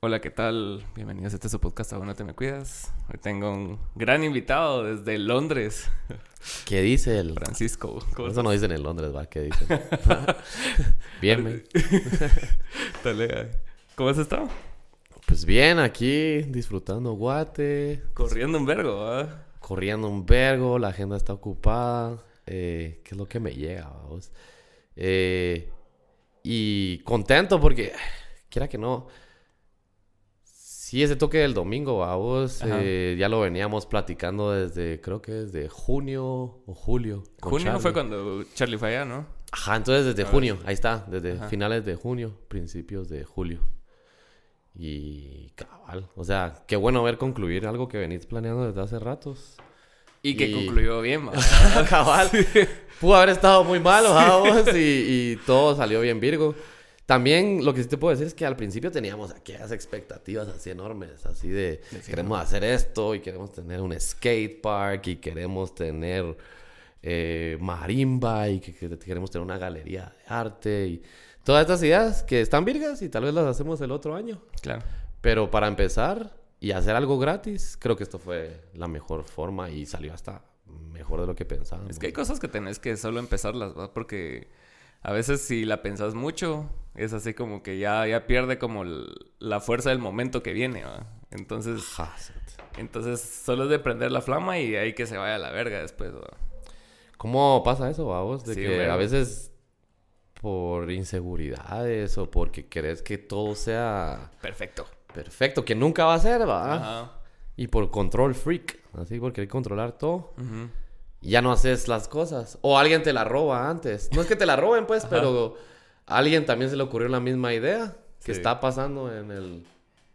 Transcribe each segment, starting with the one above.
Hola, ¿qué tal? Bienvenidos a este su podcast, Aún no te me cuidas. Hoy tengo un gran invitado desde Londres, ¿Qué dice el...? Francisco. ¿Cómo Eso no dicen en Londres, ¿va? ¿Qué dicen? bien. Dale. ¿Cómo has estado? Pues bien, aquí disfrutando guate, Corriendo un vergo, ¿ah? corriendo un vergo, la agenda está ocupada. Eh, ¿Qué es lo que me llega, vamos? Eh, y contento porque, quiera que no, sí, ese toque del domingo, vamos, eh, ya lo veníamos platicando desde, creo que desde junio o julio. Junio Charlie. fue cuando Charlie fue allá, ¿no? Ajá, entonces desde A ver. junio, ahí está, desde Ajá. finales de junio, principios de julio. Y cabal, o sea, qué bueno ver concluir algo que venís planeando desde hace ratos. Y que Y- concluyó bien, cabal, pudo haber estado muy malo, vamos, y, y todo salió bien Virgo. También lo que sí te puedo decir es que al principio teníamos aquellas expectativas así enormes, así de queremos hacer esto y queremos tener un skate park y queremos tener eh, marimba y que, que queremos tener una galería de arte y todas estas ideas que están virgas y tal vez las hacemos el otro año. Claro. Pero para empezar y hacer algo gratis, creo que esto fue la mejor forma y salió hasta mejor de lo que pensábamos. Es que hay cosas que tenés que solo empezarlas, ¿va? Porque a veces si la pensás mucho, es así como que ya, ya pierde como la fuerza del momento que viene, ¿va? Entonces, entonces solo es de prender la flama y ahí que se vaya a la verga después, ¿va? ¿Cómo pasa eso, vos? De Sí, que bueno. a veces por inseguridades o porque querés que todo sea Perfecto. perfecto, que nunca va a ser, va. Ajá. Y por control freak, así por querer controlar todo, Ya no haces las cosas. O alguien te la roba antes. No es que te la roben, pues, pero a alguien también se le ocurrió la misma idea que Sí. está pasando en el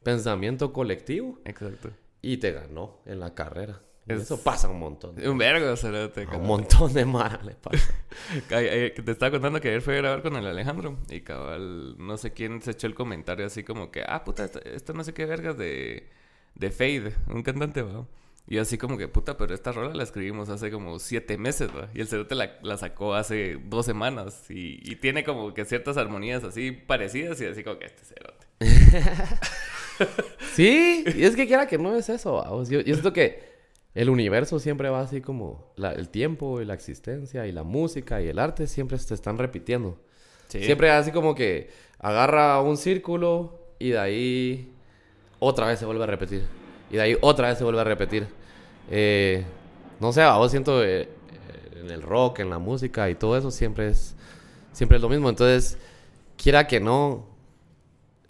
pensamiento colectivo Exacto. y te ganó en la carrera. Es- Eso pasa un montón. Un vergo, cerote. Un montón de mara le pasa. Te estaba contando que ayer fui a grabar con el Alejandro y cabal, no sé quién se echó el comentario así como que, ah, puta, esto, esto no sé qué vergas de, de Fade, un cantante, va. Y yo así como que, puta, pero esta rola la escribimos hace como siete meses, va. Y el cerote la, la sacó hace dos semanas y, y tiene como que ciertas armonías así parecidas y así como que este cerote. Sí, y es que quiera que no es eso. vamos. Yo, yo siento que el universo siempre va así como la- el tiempo y la existencia y la música y el arte siempre se están repitiendo. Sí. Siempre así como que agarra un círculo y de ahí otra vez se vuelve a repetir. Y de ahí otra vez se vuelve a repetir. Eh, no sé, a vos siento eh, eh, en el rock, en la música y todo eso siempre es, siempre es lo mismo. Entonces, quiera que no,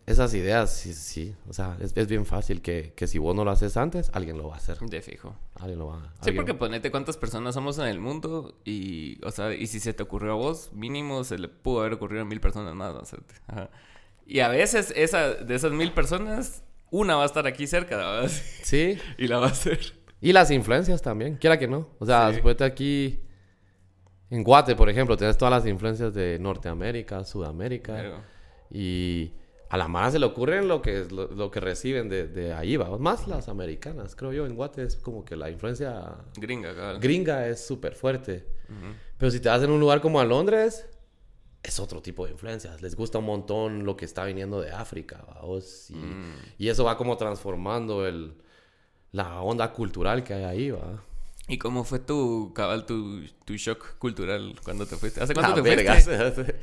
esas ideas, sí, sí. O sea, es, es bien fácil que, que si vos no lo haces antes, alguien lo va a hacer. De fijo. Alguien lo va Sí, alguien- porque ponete cuántas personas somos en el mundo y, o sea, y si se te ocurrió a vos, mínimo se le pudo haber ocurrido a mil personas más. Ajá. Y a veces esa, de esas mil personas, una va a estar aquí cerca, ¿verdad? Sí. Y la va a hacer. Y las influencias también, quiera que no. O sea, Sí. después de aquí, en Guate, por ejemplo, tienes todas las influencias de Norteamérica, Sudamérica. Pero, Y a la mara se le ocurren lo que, lo, lo que reciben de, de ahí, va. Más las americanas, creo yo. En Guate es como que la influencia gringa, cabal. gringa es súper fuerte. Ujú. Pero si te vas en un lugar como a Londres, es otro tipo de influencias. Les gusta un montón lo que está viniendo de África, ¿vaos? Y, Mm. y eso va como transformando el, la onda cultural que hay ahí, ¿va? ¿Y cómo fue tu, cabal, tu, tu shock cultural cuando te fuiste? ¿Hace La cuánto te verga, fuiste?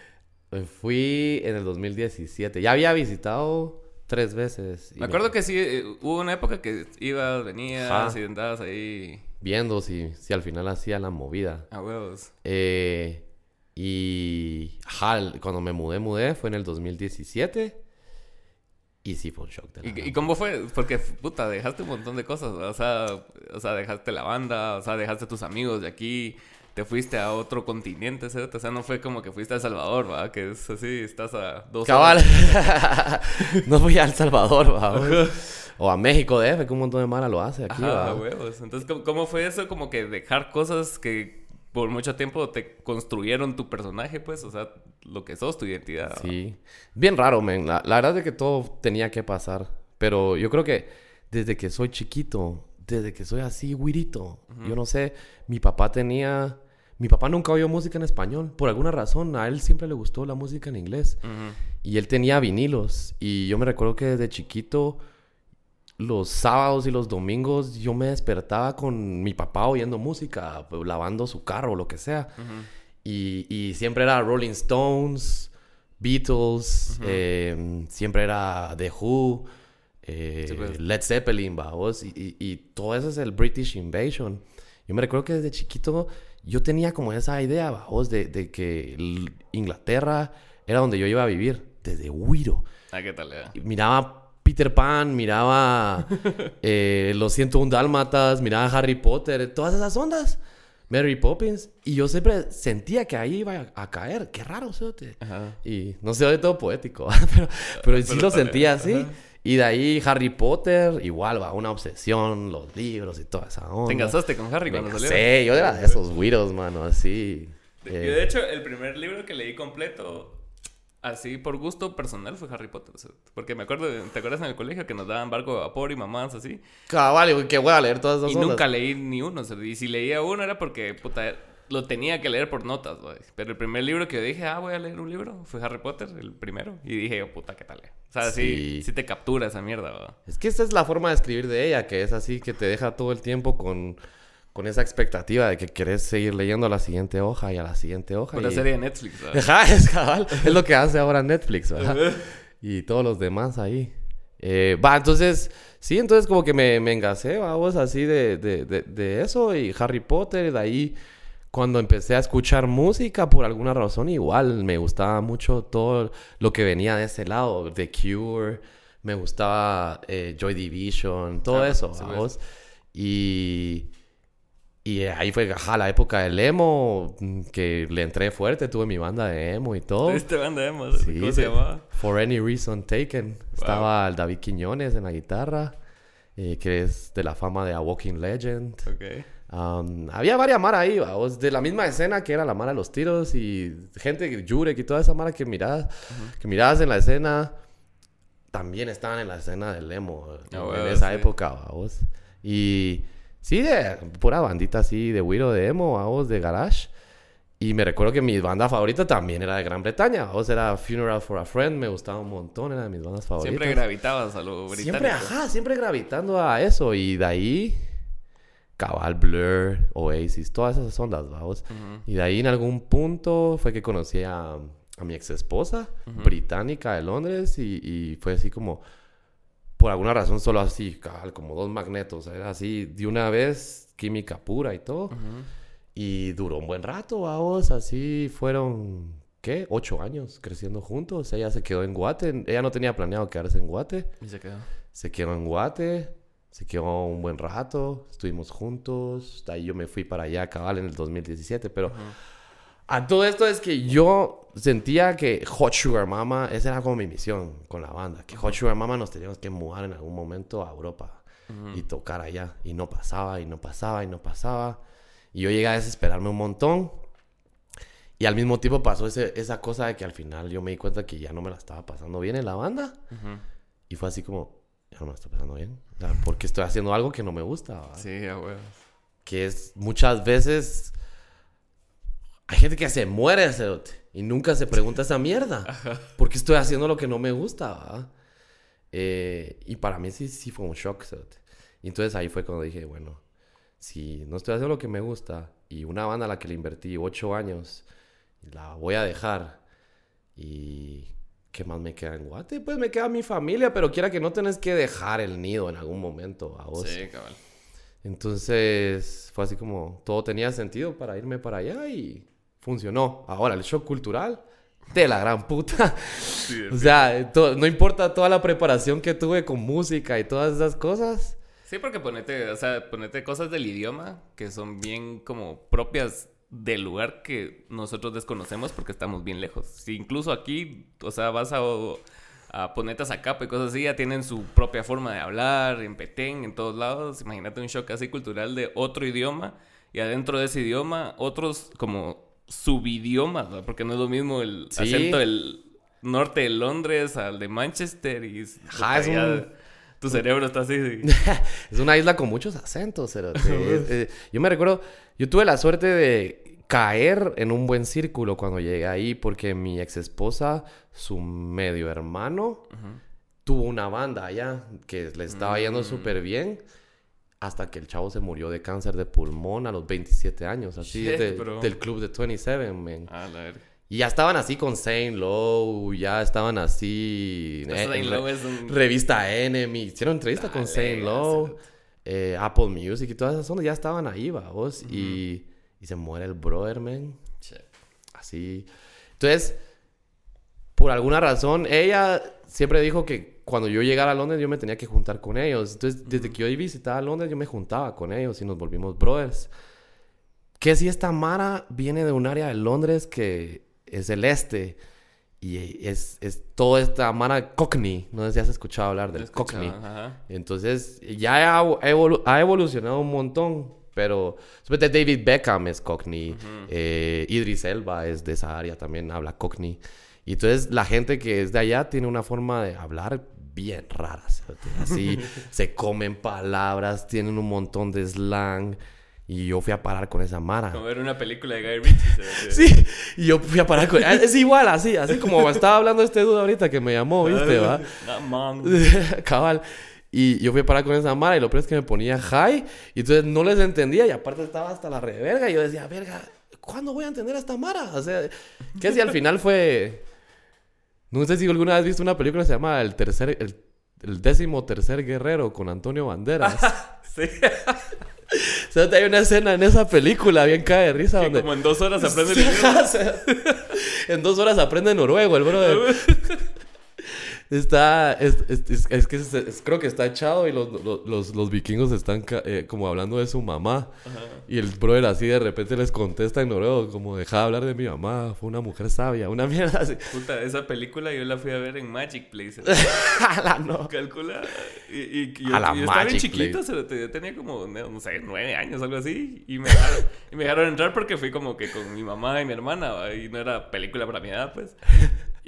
Me fui en el 2017. Ya había visitado tres veces. Me acuerdo que sí, eh, hubo una época que ibas, venías y andabas ahí Viendo si, si al final hacía la movida. a huevos. Eh, y ajá, cuando me mudé, mudé, fue en el 2017. Y sí fue un shock. de la ¿Y, cómo fue? Porque, puta, dejaste un montón de cosas. O sea, o sea, dejaste la banda, o sea, dejaste tus amigos de aquí, te fuiste a otro continente, ¿cierto? O sea, no fue como que fuiste a El Salvador, ¿va? Que es así, estás a dos Cabal. no fui a El Salvador, va. O a México DF, que un montón de mara lo hace aquí, Ajá, va. a huevos. Entonces, ¿cómo, cómo fue eso? Como que dejar cosas que por mucho tiempo te construyeron tu personaje, pues, o sea, lo que sos, tu identidad. Sí. Bien raro, men. La, la verdad es que todo tenía que pasar. Pero yo creo que desde que soy chiquito, desde que soy así, güirito, yo no sé, mi papá tenía... Mi papá nunca oyó música en español. Por alguna razón, a él siempre le gustó la música en inglés. Y él tenía vinilos. Y yo me recuerdo que desde chiquito, los sábados y los domingos, yo me despertaba con mi papá oyendo música, lavando su carro o lo que sea. Y, y siempre era Rolling Stones, Beatles, eh, siempre era The Who, eh, Sí, pues. Led Zeppelin, vamos. Y, y, y todo eso es el British Invasion. Yo me recuerdo que desde chiquito yo tenía como esa idea, vamos, de, de que Inglaterra era donde yo iba a vivir, desde Wiro. Ah, ¿qué tal? eh? Miraba Peter Pan, miraba eh, Los 101 Dálmatas, miraba Harry Potter, todas esas ondas. Mary Poppins. Y yo siempre sentía que ahí iba a, a caer. Qué raro. Ajá. Y no sé de todo poético, pero, pero sí Pero lo sentía así. ajá. Y de ahí Harry Potter, igual va, una obsesión, los libros y toda esa onda. ¿Te engasaste con Harry cuando salió? casé, yo era de esos güiros, mano, así. Yo, Eh, de hecho, el primer libro que leí completo, así por gusto personal, fue Harry Potter. o sea, porque me acuerdo, ¿te acuerdas en el colegio que nos daban barco de vapor y mamás así? Cabal, y que voy a leer todas esas Y nunca leí ni uno. o sea, y si leía uno era porque, puta, lo tenía que leer por notas, güey. Pero el primer libro que yo dije, ah, voy a leer un libro, fue Harry Potter, el primero. Y dije, oh, puta, ¿qué tal? eh? O sea, sí, Sí. sí te captura esa mierda, güey. Es que esa es la forma de escribir de ella, que es así, que te deja todo el tiempo con, con esa expectativa de que querés seguir leyendo a la siguiente hoja y a la siguiente hoja. Una y- serie de Netflix. Ajá, es cabal. Es lo que hace ahora Netflix, ¿verdad? y todos los demás ahí. Eh, va, entonces, sí, entonces como que me, me engasé, vamos, así de, de, de, de eso y Harry Potter, de ahí cuando empecé a escuchar música, por alguna razón, igual me gustaba mucho todo lo que venía de ese lado, The Cure, me gustaba eh, Joy Division, todo Ah, eso, sí, pues. vamos. Y... Y ahí fue, ajá, la época del emo, mm, que le entré fuerte, tuve mi banda de emo y todo. ¿Viste banda de emo? Sí, ¿Cómo se llamaba? For Any Reason Taken. Estaba el David Quiñones en la guitarra, eh, que es de la fama de A Walking Legend. Ok. Um, había varias mara ahí, vamos, de la misma escena que era la mara de los tiros y gente, Jurek y toda esa mara que mirabas, que mirabas en la escena, también estaban en la escena del emo en, Ah, en esa sí. época, vamos. Y sí, de pura bandita así de Wiro de emo, vamos, de garage. Y me recuerdo que mi banda favorita también era de Gran Bretaña, vamos, era Funeral for a Friend, me gustaba un montón, era de mis bandas favoritas. Siempre gravitabas a lo británico. Siempre, ajá, siempre gravitando a eso. Y de ahí, Cabal, Blur, Oasis, todas esas ondas, vamos. Ujú. Y de ahí en algún punto fue que conocí a, a mi ex esposa, británica de Londres, y, y fue así como, por alguna razón, solo así, cabal, como dos magnetos, era así, de una vez, química pura y todo. Y duró un buen rato, vamos, así fueron, ¿qué? Ocho años creciendo juntos. Ella se quedó en Guate, ella no tenía planeado quedarse en Guate. Y se quedó. Se quedó en Guate, se quedó un buen rato, estuvimos juntos, de ahí yo me fui para allá cabal en el 2017, pero a todo esto es que yo sentía que Hot Sugar Mama, esa era como mi misión con la banda, que Hot Sugar Mama nos teníamos que mudar en algún momento a Europa y tocar allá, y no pasaba, y no pasaba, y no pasaba, y yo llegué a desesperarme un montón. Y al mismo tiempo pasó ese- esa cosa de que al final yo me di cuenta que ya no me la estaba pasando bien en la banda. Ujú. Y fue así como, ya no me está pasando bien. O sea, porque estoy haciendo algo que no me gusta. ¿va? Sí, a huevos. Que es muchas veces... Hay gente que se muere cerote, y nunca se pregunta esa mierda. ¿Por qué estoy haciendo lo que no me gusta? Eh, y para mí sí, sí fue un shock. cerote. Y entonces ahí fue cuando dije, bueno, si no estoy haciendo lo que me gusta y una banda a la que le invertí ocho años, la voy a dejar y ¿qué más me queda en Guate? Pues me queda mi familia, pero quiera que no tenés que dejar el nido en algún momento a vos. Sí, cabal. Entonces fue así como todo tenía sentido para irme para allá y funcionó. Ahora, el shock cultural de la gran puta. Sí, o sea, no importa toda la preparación que tuve con música y todas esas cosas. Sí, porque ponete, o sea, ponete cosas del idioma que son bien como propias del lugar que nosotros desconocemos porque estamos bien lejos. Si incluso aquí, o sea, vas a, a ponete a Zacapa y cosas así, ya tienen su propia forma de hablar, en Petén, en todos lados. Imagínate un shock así cultural de otro idioma y adentro de ese idioma otros como subidiomas, ¿no? porque no es lo mismo el Sí. acento del norte de Londres al de Manchester y Ajá, es puta, ya un- tu cerebro está así. es una isla con muchos acentos. Es- eh, yo me recuerdo, yo tuve la suerte de caer en un buen círculo cuando llegué ahí porque mi ex esposa, su medio hermano, tuvo una banda allá que le estaba yendo Mm. súper bien hasta que el chavo se murió de cáncer de pulmón a los 27 años, así Shit, de- bro. del club de 27, man. Ah, la verga. Y ya estaban así con Saint Low, ya estaban así. eh, Saint en Low es un- Revista Enemy, hicieron entrevista con Saint Low, eh, Apple Music y todas esas ondas, ya estaban ahí, vos. y, y se muere el brother, man. Shit. Así. Entonces, por alguna razón, ella siempre dijo que cuando yo llegara a Londres yo me tenía que juntar con ellos. Entonces, desde que yo visitaba Londres yo me juntaba con ellos y nos volvimos brothers. Que si esta Mara viene de un área de Londres que es el este y es, es toda esta Mara Cockney. No sé si has escuchado hablar del Escuchaba, Cockney. Ajá. Entonces, ya ha, evolu- ha evolucionado un montón. Pero, David Beckham es Cockney. eh, Idris Elba es de esa área, también habla Cockney. Y entonces, la gente que es de allá tiene una forma de hablar bien rara. ¿cierto? Así, se comen palabras, tienen un montón de slang. Y yo fui a parar con esa mara. Como ver una película de Guy Ritchie. Sí, y yo fui a parar con... Es igual, así, así como estaba hablando este dude ahorita que me llamó, ¿viste, va? Nah, man. Cabal. Y yo fui a parar con esa mara y lo peor es que me ponía high y entonces no les entendía y aparte estaba hasta la reverga y yo decía, verga, ¿cuándo voy a entender a esta mara? O sea, que si al final fue... No sé si alguna vez has visto una película que se llama El tercer... El, el décimo tercer guerrero con Antonio Banderas. Sí. o sea, hay una escena en esa película bien cae de risa Que donde... como en dos horas aprende el idioma. En dos horas aprende noruego el brother. Está, es, es- es- que es- creo que está echado y los, los, los- vikingos están ca- eh, como hablando de su mamá. Y el brother así de repente les contesta en noruego, como deja de hablar de mi mamá, fue una mujer sabia, una mierda así. Puta, esa película yo la fui a ver en Magic Place. Ala, no. Calcula. Y, y, yo, A la yo estaba bien chiquito, yo tenía como, no, sé, nueve años, algo así. Y me, dejaron, y me dejaron entrar porque fui como que con mi mamá y mi hermana. Y no era película para mi edad, pues.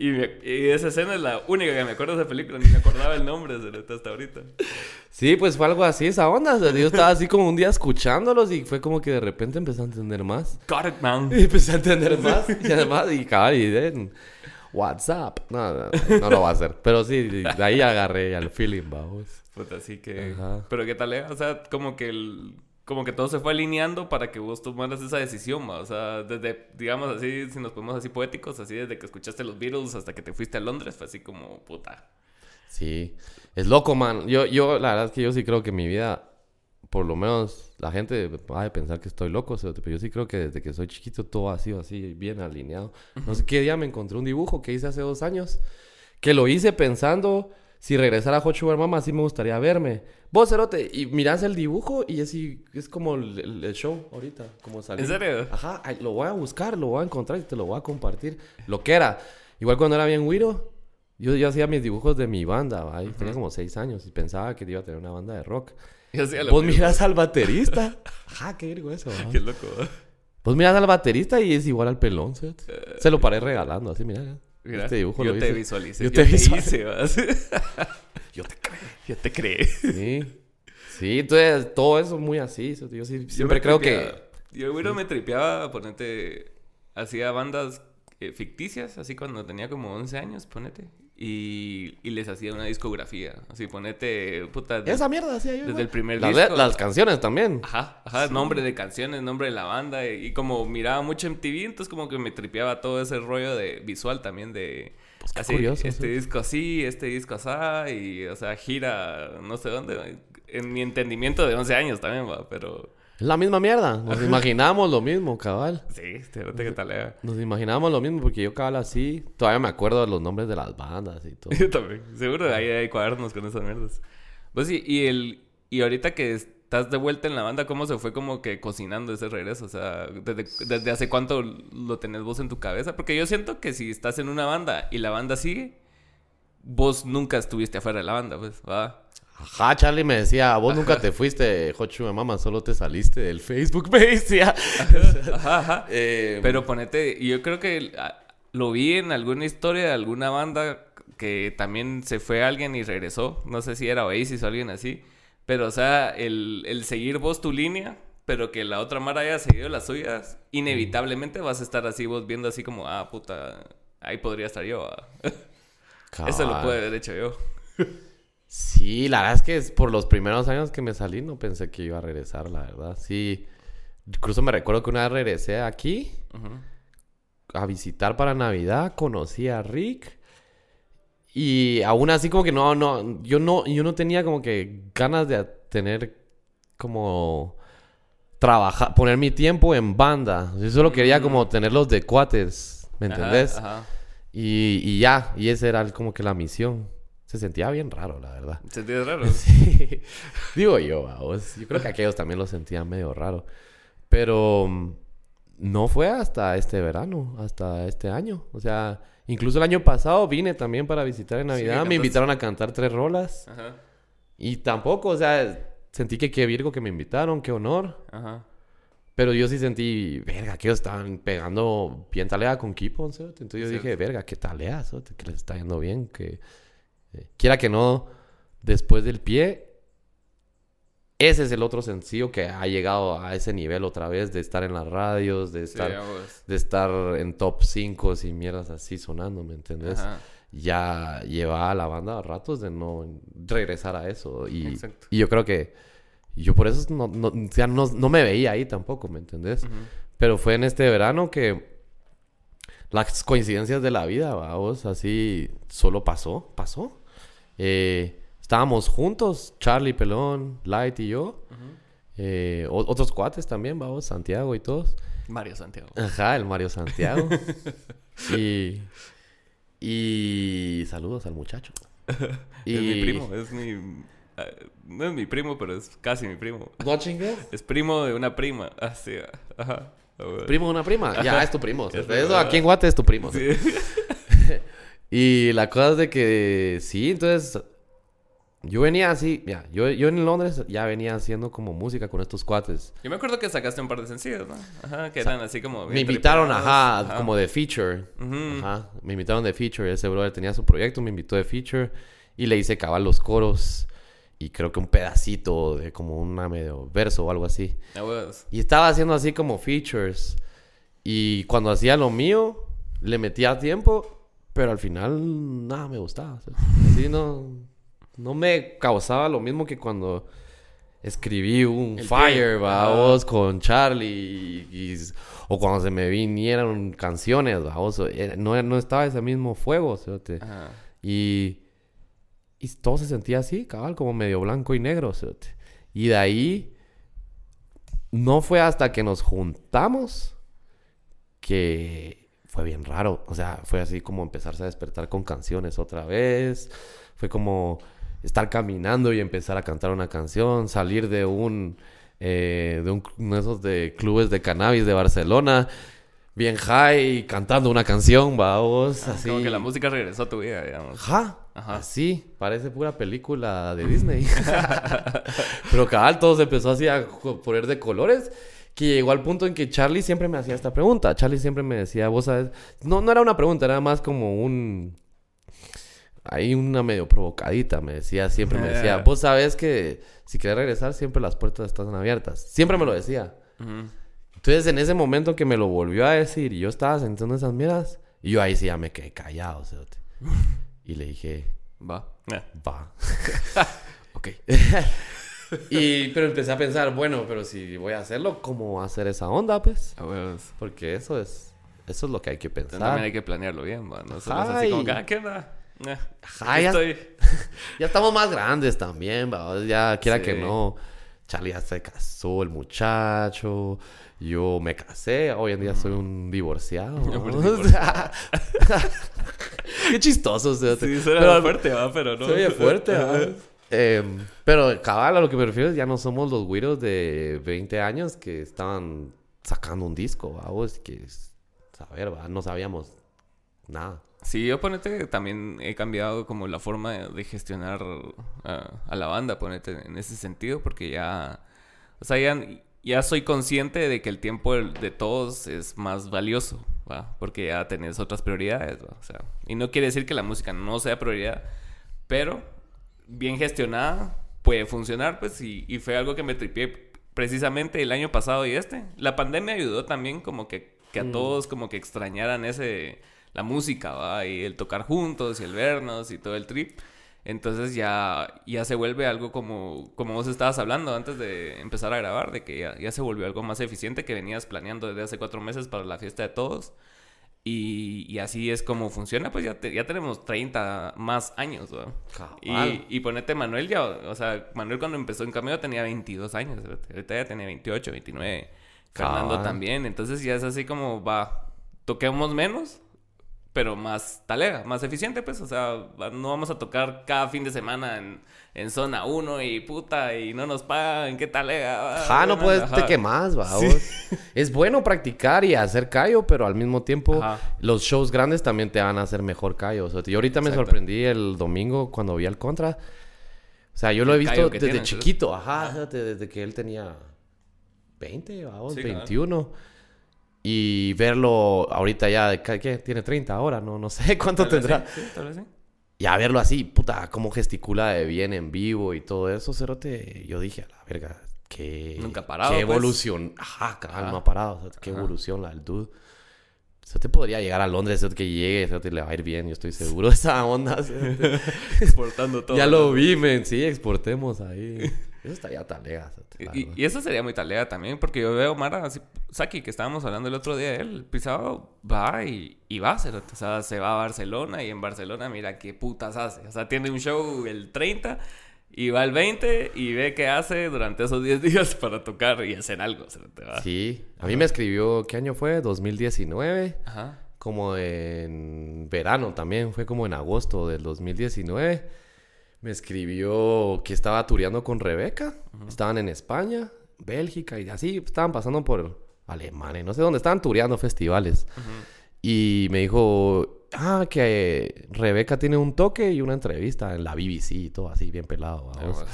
Y, me- y esa escena es la única que me acuerdo de esa película. Ni me acordaba el nombre hasta ahorita. Sí, pues fue algo así, esa onda. Yo estaba así como un día escuchándolos y fue como que de repente empecé a entender más. Got it, man. Y empecé a entender más. Y además, y cabal, y de WhatsApp. No, no, no lo va a hacer. Pero sí, de ahí agarré al feeling, vamos. Puta, así que... Ajá. Pero qué tal, eh? O sea, como que el... Como que todo se fue alineando para que vos tomaras esa decisión, ma. O sea, desde, digamos así, si nos ponemos así poéticos, así desde que escuchaste los Beatles hasta que te fuiste a Londres, fue así como, puta. Sí. Es loco, man. Yo, yo, la verdad es que yo sí creo que mi vida, por lo menos, la gente va a pensar que estoy loco, pero yo sí creo que desde que soy chiquito todo ha sido así, bien alineado. No sé qué día me encontré un dibujo que hice hace dos años, que lo hice pensando, si regresara a Hot Sugar Mama, sí me gustaría verme. Vos, Cerote, y mirás el dibujo y es, y- es como el, el- el show ahorita, como salir. ¿En serio? Ajá, lo voy a buscar, lo voy a encontrar y te lo voy a compartir. Lo que era. Igual cuando era bien güiro, yo, yo hacía mis dibujos de mi banda, ¿va? Tenía como seis años y pensaba que iba a tener una banda de rock. Así Vos mismo. miras al baterista. Ajá, qué virgo eso, ¿va? Qué loco, ¿eh? Vos miras al baterista y es igual al pelón, ¿sí? Se lo paré regalando, así, mira. Mira, este dibujo yo lo te visualicé. Yo Yo te te, visualicé. Yo te creo. yo te creé. Sí. Sí, entonces todo eso muy así. Yo sí, siempre creo que... Yo, güiro, me tripeaba, ponete... Hacía bandas eh, ficticias, así cuando tenía como 11 años, ponete. Y, y les hacía una discografía. Así, ponete... Puta, de- Esa mierda hacía yo. desde igual. el primer Las, disco. las canciones también. Ajá, ajá, nombre de canciones, nombre de la banda. Y, y como miraba mucho MTV, entonces como que me tripeaba todo ese rollo de visual también de... Pues qué así, curioso, este sí. disco así, este disco así, y o sea, gira no sé dónde. En mi entendimiento de 11 años también, va, pero... Es la misma mierda. Nos imaginamos lo mismo, cabal. Sí, espérate que tal era. Nos imaginamos lo mismo porque yo cabal así. Todavía me acuerdo de los nombres de las bandas y todo. Yo también. Seguro ahí hay cuadernos con esas mierdas. Pues sí, y el... Y ahorita que estás de vuelta en la banda, ¿cómo se fue como que cocinando ese regreso? O sea, ¿desde, desde hace cuánto lo tenés vos en tu cabeza? Porque yo siento que si estás en una banda y la banda sigue, vos nunca estuviste afuera de la banda, pues, va. Ajá, Charlie me decía, vos nunca te fuiste Sugar Mama, solo te saliste del Facebook, me decía. Ajá, ajá. Eh, Pero ponete, yo creo que ah, lo vi en alguna historia de alguna banda que también se fue alguien y regresó. No sé si era Oasis o alguien así. Pero, o sea, el, el seguir vos tu línea, pero que la otra Mara haya seguido las suyas, inevitablemente vas a estar así vos viendo así como, ah, puta, ahí podría estar yo. ¿va?". Eso lo pude haber hecho yo. Sí, la verdad es que es por los primeros años que me salí no pensé que iba a regresar, la verdad. Sí, incluso me recuerdo que una vez regresé aquí a visitar para Navidad, conocí a Rick y aún así como que no, no, yo no, yo no tenía como que ganas de tener como trabajar, poner mi tiempo en banda. Yo solo quería como tenerlos de cuates, ¿me Ajá, entendés? Ajá. Y, y ya, y esa era como que la misión. Se sentía bien raro, la verdad. ¿Sentías raro? Sí. Digo yo, vamos. Yo creo que aquellos también lo sentían medio raro. Pero mm, no fue hasta este verano, hasta este año. O sea, incluso el año pasado vine también para visitar en Sí, Navidad. cantaste. me invitaron a cantar tres rolas. Ajá. Y tampoco, o sea, sentí que qué virgo que me invitaron, qué honor. Ajá. Pero yo sí sentí, verga, que ellos estaban pegando bien talea con Kipo, ¿sí? Entonces yo Cierto. dije, verga, qué talea, ¿sí? que les está yendo bien, que eh, quiera que no, después del pie, ese es el otro sencillo que ha llegado a ese nivel otra vez de estar en las radios, de Sí, estar, vamos. de estar en top 5 y mierdas así sonando, ¿me entendés? Ajá. Ya lleva a la banda ratos de no regresar a eso y, y yo creo que yo por eso no, no, o sea, no, no me veía ahí tampoco, ¿me entendés? Ujú. Pero fue en este verano que las coincidencias de la vida, vamos, así solo pasó, pasó. Eh, estábamos juntos, Charlie Pelón, Light y yo. Eh, otros cuates también, vamos, Santiago y todos. Mario Santiago. Ajá, el Mario Santiago. y, y saludos al muchacho. Y, Es mi primo, es mi... ah, No es mi primo, pero es casi mi primo. ¿No chingues? Es primo de una prima. Así, ajá. Ah, bueno. Primo de una prima. Ya, es tu primo. Es Eso aquí en Guate es tu primo. Sí. Y la cosa es de que sí, entonces yo venía así, ya, yo, yo en Londres ya venía haciendo como música con estos cuates. Yo me acuerdo que sacaste un par de sencillos, ¿no? Ajá, que eran así como... Me invitaron, tripeados. ajá, como de feature. Ujú. Ajá, me invitaron de feature. Ese brother tenía su proyecto, me invitó de feature y le hice cabal los coros y creo que un pedacito de como una medio verso o algo así. Y estaba haciendo así como features. Y cuando hacía lo mío, le metía tiempo, pero al final nada me gustaba. Así no, no me causaba lo mismo que cuando escribí un El Fire, va, vos, con Charlie. y- y- o cuando se me vinieron canciones, va, vos, eh, no, no estaba ese mismo fuego. Ajá. Y, y todo se sentía así, cabal, como medio blanco y negro. cerote. Y de ahí, no fue hasta que nos juntamos que fue bien raro. O sea, fue así como empezarse a despertar con canciones otra vez. Fue como estar caminando y empezar a cantar una canción, salir de un eh, de un, uno de esos de clubes de cannabis de Barcelona, bien high, cantando una canción, vamos, Ah, así. Como que la música regresó a tu vida, digamos. Ajá. Ajá. Así, parece pura película de Disney. Pero cabal, todo se empezó así a poner de colores. Que llegó al punto en que Charlie siempre me hacía esta pregunta. Charlie siempre me decía, vos sabes. No, no era una pregunta, era más como un. Ahí una medio provocadita. Me decía, siempre me decía, vos sabes que si quieres regresar, siempre las puertas están abiertas. Siempre me lo decía. Entonces, en ese momento que me lo volvió a decir y yo estaba sintiendo esas mierdas, y yo ahí sí ya me quedé callado, cerote. Y le dije, Va. Va. Ok. y, pero empecé a pensar, bueno, pero si voy a hacerlo, ¿cómo hacer esa onda, pues? A. Porque eso es, eso es lo que hay que pensar. también hay que planearlo bien, va. No solo es así como ah, ¿qué? Eh, Ajá, ya- estoy. Ya estamos más grandes también, va. Ya quiera Sí. que no. Charlie ya se casó, el muchacho. Yo me casé. Hoy en día soy un divorciado. ¿no? Qué chistoso. o sea, Sí, suena pero- fuerte, va, pero no. Se oye fuerte, ¿verdad? Em, pero cabal, a lo que me refiero, ya no somos los güiros de 20 años que estaban sacando un disco, vamos, que, a ver, ¿va? no sabíamos nada. Sí, yo ponete también he cambiado como la forma de, gestionar ah, a la banda, ponete en ese sentido, porque ya, o sea, ya, ya soy consciente de que el tiempo de todos es más valioso, ¿va? Porque ya tenés otras prioridades, ¿va? O sea, y no quiere decir que la música no sea prioridad, pero bien gestionada puede funcionar, pues, y, y fue algo que me tripié precisamente el año pasado y este. La pandemia ayudó también como que, que a Mm. todos como que extrañaran ese, la música, ¿va? Y el tocar juntos y el vernos y todo el trip. Entonces ya, ya se vuelve algo como, como vos estabas hablando antes de empezar a grabar, de que ya, ya se volvió algo más eficiente que venías planeando desde hace cuatro meses para la fiesta de todos. Y, y así es como funciona, pues ya, te- ya tenemos 30 más años. Y, y ponete Manuel ya, o sea, Manuel cuando empezó en Cameo tenía 22 años, ahorita ya tiene 28, 29. Fernando Cabal. también, entonces ya es así como va, toquemos menos, pero más talega, más eficiente, pues, o sea, va- no vamos a tocar cada fin de semana en, en zona 1 y puta, y no nos pagan, qué talega. Ajá, no puedes, te quemas, va. Es bueno practicar y hacer callo, pero al mismo tiempo Ajá. los shows grandes también te van a hacer mejor callo. O sea, yo ahorita me Exacto. sorprendí el domingo cuando vi al Contra. O sea, yo lo he visto desde chiquito, ajá, desde que él tenía 20, vamos, Sí, claro. 21. Y verlo ahorita ya, de ¿qué? Tiene 30 ahora, no, no sé cuánto Tal vez tendrá. sí, sí, tal vez sí. Y a verlo así, puta, cómo gesticula de bien en vivo y todo eso, Cerote, yo dije, a la verga, qué... Nunca parado, Qué pues. evolución. Ajá, cabal, no ha parado. o sea, qué Ajá. evolución la del dude. Cerote podría llegar a Londres, Cerote, que llegue, Cerote, le va a ir bien, yo estoy seguro de esa onda. Exportando todo. ya lo vi, men, sí, exportemos ahí. Eso estaría talega, Y, y eso sería muy talea también, porque yo veo Mara, así, Saki, que estábamos hablando el otro día de él, pisado va y, y va, o sea, se va a Barcelona y en Barcelona mira qué putas hace. O sea, tiene un show el 30 y va el 20 y ve qué hace durante esos 10 días para tocar y hacer algo. Sí, a mí me escribió, ¿qué año fue? 2019. Ajá. como en verano también, fue como en agosto del 2019. Me escribió que estaba tureando con Rebeca. Estaban en España, Bélgica y así. Estaban pasando por Alemania, no sé dónde. Estaban tureando festivales. Y me dijo, ah, que Rebeca tiene un toque y una entrevista en la BBC y todo así, bien pelado. Ah, vamos.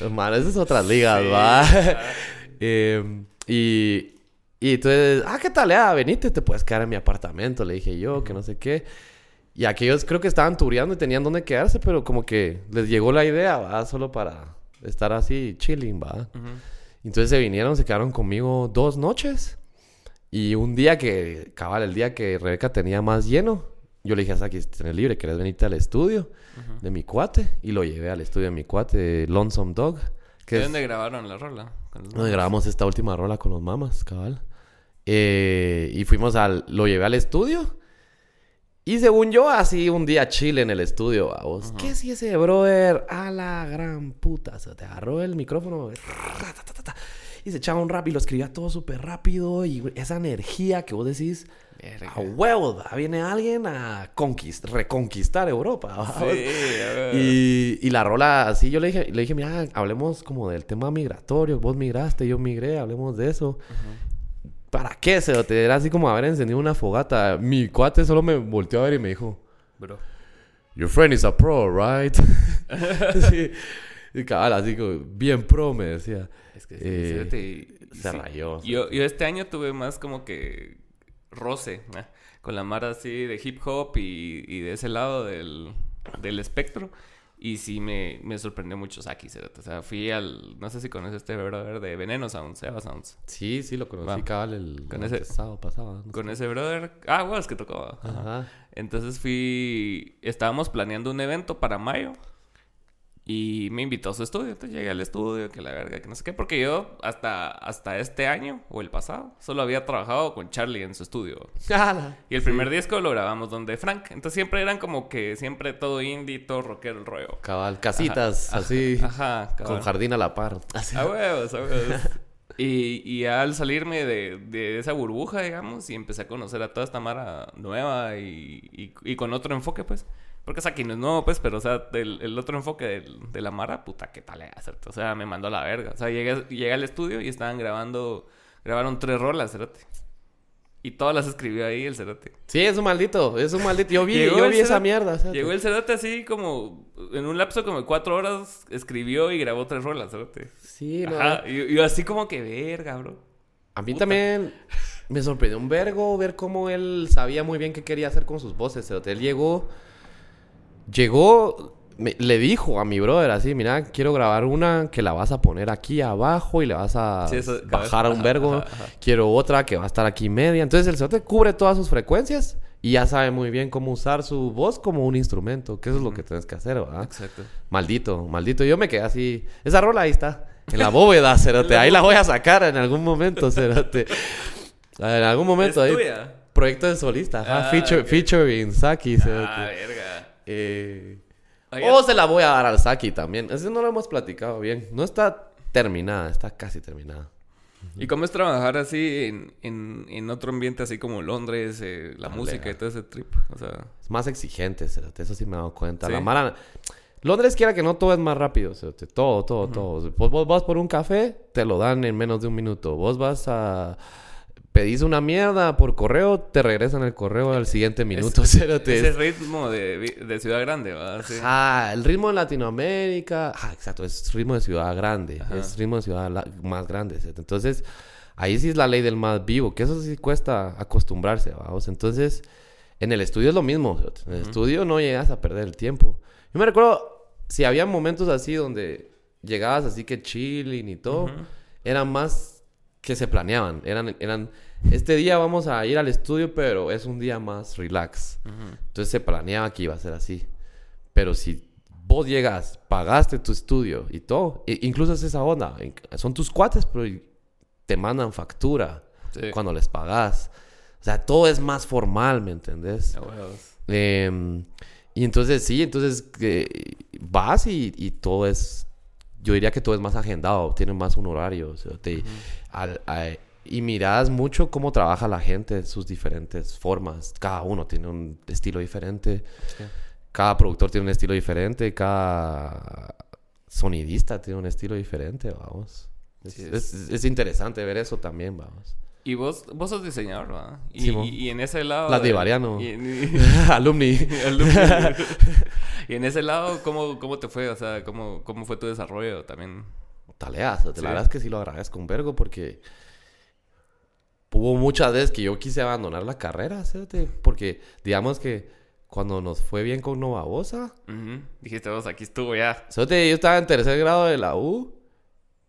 bueno, Mano, esas otras ligas, Sí, va. Eh, y, y entonces, ah, ¿qué tal? Ah, venite, te puedes quedar en mi apartamento, le dije yo, que no sé qué. Y aquellos creo que estaban tureando y tenían dónde quedarse, pero como que les llegó la idea, va, solo para estar así chilling, va. Entonces se vinieron, se quedaron conmigo dos noches. Y un día que, cabal, el día que Rebeca tenía más lleno, yo le dije a Saki, si tienes libre, ¿querés venirte al estudio de mi cuate? Y lo llevé al estudio de mi cuate, Lonesome Dog. Que ¿De es dónde grabaron la rola? Donde grabamos esta última rola con los mamas, cabal. Eh, y fuimos al... Lo llevé al estudio. Y según yo, así un día chile en el estudio, a vos. ¿Qué si ese brother? A la gran puta. Se te agarró el micrófono. Y se echaba un rap y lo escribía todo súper rápido. Y esa energía que vos decís... A huevo, viene alguien a conquist reconquistar Europa. Sí, y la rola así, yo le dije, le dije, mira, hablemos como del tema migratorio. Vos migraste, yo migré, hablemos de eso. ¿Para qué? Se te era así como haber encendido una fogata. Mi cuate solo me volteó a ver y me dijo, Bro. Your friend is a pro, right? sí. Y cabal, así como, bien pro, me decía. Es que sí, Eh, y se sí. rayó. Yo, yo este año tuve más como que roce ah, con la mara así de hip hop y, y de ese lado del, del espectro. Y sí me, me sorprendió mucho Saki. O sea, fui al... No sé si conoces este brother de Veneno Sounds, Eva Sounds. Sí, sí, lo conocí, cabal, el Con ese- sábado pasado. no Con sé. ese brother... Ah, bueno, es que tocó. Ajá. Ajá. Entonces fui... Estábamos planeando un evento para mayo. Y me invitó a su estudio. Entonces llegué al estudio, que la verga, que no sé qué. Porque yo hasta, hasta este año, o el pasado, solo había trabajado con Charlie en su estudio. Y el primer disco lo grabamos donde Frank. Entonces siempre eran como que siempre todo indie, todo rockero el rollo. Cabal, casitas, Ajá, así, Ajá, con cabal. jardín a la par. Así. A huevos, a huevos. Y, y al salirme de, de esa burbuja, digamos, y empecé a conocer a toda esta mara nueva y, y, y con otro enfoque, pues. Porque es aquí no es nuevo, pues, pero, o sea, el, el otro enfoque del- de la mara, puta, qué tal ¿cierto? O sea, me mandó a la verga. O sea, llegué, llegué al estudio y estaban grabando, grabaron tres rolas, cerote. Y todas las escribió ahí el cerote. Sí, es un maldito, es un maldito. Yo vi, Llegó yo vi esa cerote- mierda. o sea, Llegó el cerote así como, en un lapso como de cuatro horas, escribió y grabó tres rolas, cerote. Sí, no. Ajá, y y yo así como que verga, bro. A mí Puta. también me sorprendió un vergo ver cómo él sabía muy bien qué quería hacer con sus voces. cerote. Él llegó, llegó me- le dijo a mi brother así, mira, quiero grabar una que la vas a poner aquí abajo y le vas a Sí, eso- bajar a un vergo. Quiero otra que va a estar aquí media. Entonces el cerote cubre todas sus frecuencias y ya sabe muy bien cómo usar su voz como un instrumento, que eso es lo que tienes que hacer, ¿verdad? Exacto. Maldito, maldito. Yo me quedé así. Esa rola ahí está. En la bóveda, cerote. Ahí la voy a sacar en algún momento, cerote. En algún momento ¿Es ahí. tuya? Proyecto de solista. Ajá. Ah, feature, ok. featuring Saki, cerote. Ah, verga. Eh, o se la voy a dar al Saki también. Ese no lo hemos platicado bien. No está terminada, está casi terminada. ¿Y cómo es trabajar así en, en, en otro ambiente así como Londres, eh, la música y todo ese trip? O sea, Es más exigente. Eso sí me he dado cuenta. Sí. La mara... Londres quiera que no todo es más rápido. Todo, todo, todo. Vos, vos vas por un café, te lo dan en menos de un minuto. Vos vas a... Pedís una mierda por correo, te regresan el correo al siguiente minuto, es- cerote. ese ritmo de, ciudad grande, ¿verdad? Sí. Ajá, el ritmo de Latinoamérica, ajá, exacto, es ritmo de ciudad grande, Ajá. es ritmo de ciudad la- más grande. Entonces, ahí sí es la ley del más vivo, que eso sí cuesta acostumbrarse, vamos. Entonces, en el estudio es lo mismo, en el estudio no llegas a perder el tiempo. Yo me recuerdo, si había momentos así donde llegabas así que chilling y todo, eran más que se planeaban, eran, eran, este día vamos a ir al estudio, pero es un día más relax. Ujú. Entonces se planeaba que iba a ser así. Pero si vos llegas, pagaste tu estudio y todo, e- incluso es esa onda, son tus cuates, pero te mandan factura Sí. cuando les pagas. O sea, todo es más formal, ¿me entendés? A huevos. Em, y entonces sí, entonces eh, vas y, y todo es, yo diría que todo es más agendado, tiene más un horario. o sea, te- al- a- y miras mucho cómo trabaja la gente, sus diferentes formas. Cada uno tiene un estilo diferente. Sí. Cada productor tiene un estilo diferente. Cada sonidista tiene un estilo diferente, vamos. Es, Sí, es- es interesante ver eso también, vamos. Y vos, vos sos diseñador, ¿verdad? Y, Sí, y, y en ese lado... La de-. Y, Alumni. Alumni. y en ese lado, ¿cómo, ¿cómo te fue? O sea, ¿cómo, cómo fue tu desarrollo también? Taleas. Sí. La verdad es que sí lo agradezco un vergo porque hubo muchas veces que yo quise abandonar la carrera, ¿cierto? porque digamos que cuando nos fue bien con Nova Bosa, Ujú. Dijiste vos, aquí estuvo ya. Yo estaba en tercer grado de la U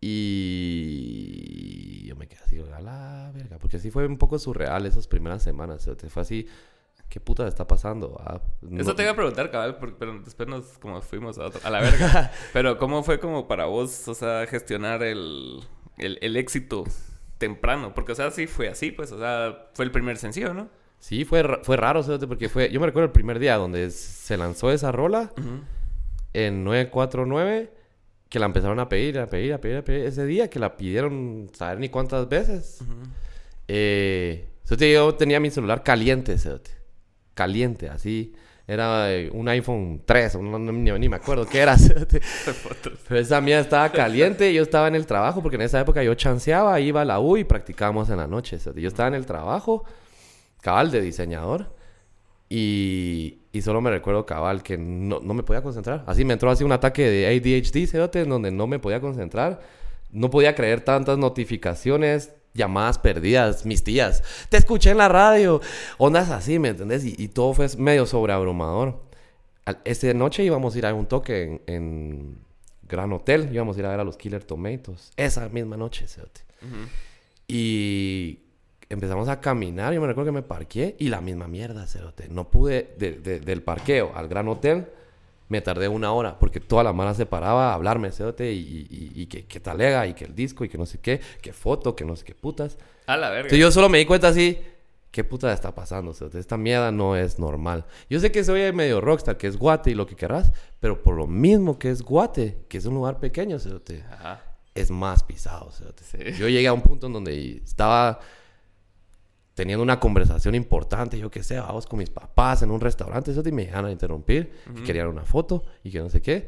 y yo me quedé así, a la verga, porque sí fue un poco surreal esas primeras semanas, cerote. fue así, ¿qué puta está pasando? Ah, no- Eso te iba a preguntar, cabal, pero después nos como fuimos a, otro- a la verga. pero ¿cómo fue como para vos, o sea, gestionar el, el, el éxito temprano? Porque, o sea, sí fue así, pues, o sea, fue el primer sencillo, ¿no? Sí, fue, fue raro, porque fue, yo me recuerdo el primer día donde se lanzó esa rola en 949, que la empezaron a pedir, a pedir, a pedir, a pedir, ese día que la pidieron, saber ni cuántas veces. Eh, yo tenía mi celular caliente, cerote. Caliente, así. Era eh, un iPhone 3, o no, no- ni, ni me acuerdo qué era. Pero esa mía estaba caliente yo estaba en el trabajo, porque en esa época yo chanceaba, iba a la U y practicábamos en la noche. cerote. Yo estaba en el trabajo, cabal de diseñador, y, y solo me recuerdo cabal que no, no me podía concentrar. Así me entró así un ataque de ADHD, cerote, en donde no me podía concentrar. No podía creer tantas notificaciones, llamadas perdidas, mis tías. Te escuché en la radio. Ondas así, ¿me entendés? Y, y todo fue medio sobreabrumador. Esta noche íbamos a ir a un toque en, en Gran Hotel. Íbamos a ir a ver a los Killer Tomatoes. Esa misma noche, cerote. Y empezamos a caminar. Yo me recuerdo que me parqué y la misma mierda, cerote. No pude, de- de- del parqueo al Gran Hotel, me tardé una hora porque toda la mala se paraba a hablarme, cerote, y, y, y que, que talega, y que el disco, y que no sé qué, que foto, que no sé qué putas. A la verga. Entonces yo solo me di cuenta así, ¿qué puta está pasando? cerote? Esta mierda no es normal. Yo sé que soy medio rockstar, que es guate y lo que querrás, pero por lo mismo que es guate, que es un lugar pequeño, cerote Ajá. es más pisado. cerote. Sí. Yo llegué a un punto en donde estaba teniendo una conversación importante, yo qué sé, vamos con mis papás en un restaurante, eso y me llegan a interrumpir, que querían una foto y que no sé qué.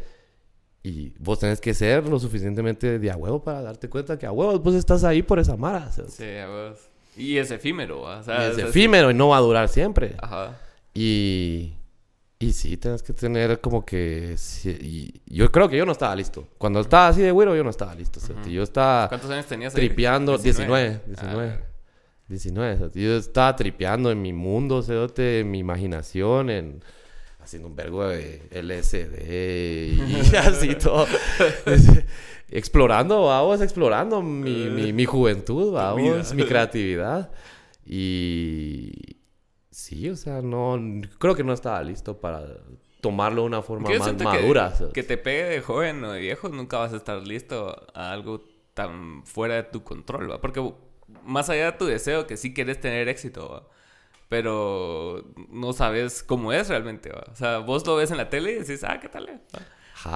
Y vos tenés que ser lo suficientemente de a huevo para darte cuenta que a huevo vos estás ahí por esa mara. cerote. Sí, a vos. Y es efímero, o Y sea, es es- efímero y no va a durar siempre. Ajá. Y, y sí, tienes que tener como que... sí, y yo creo que yo no estaba listo. Cuando estaba así de güero, yo no estaba listo. cerote. Yo estaba... ¿Cuántos años tenías ahí? tripeando 19, 19. Ah, 19. o sea, Yo estaba tripeando en mi mundo, cerote, en mi imaginación, en haciendo un vergo de LSD y así todo. explorando, vamos, explorando mi, mi, mi juventud, vamos, mi creatividad. Y sí, o sea, no, creo que no estaba listo para tomarlo de una forma más madura. Que, que, te pegue de joven o de viejo, nunca vas a estar listo a algo tan fuera de tu control, ¿va? Porque más allá de tu deseo, que sí quieres tener éxito, ¿va? pero no sabes cómo es realmente, ¿va? O sea, vos lo ves en la tele y dices, ah, ¿qué tal? Eh?".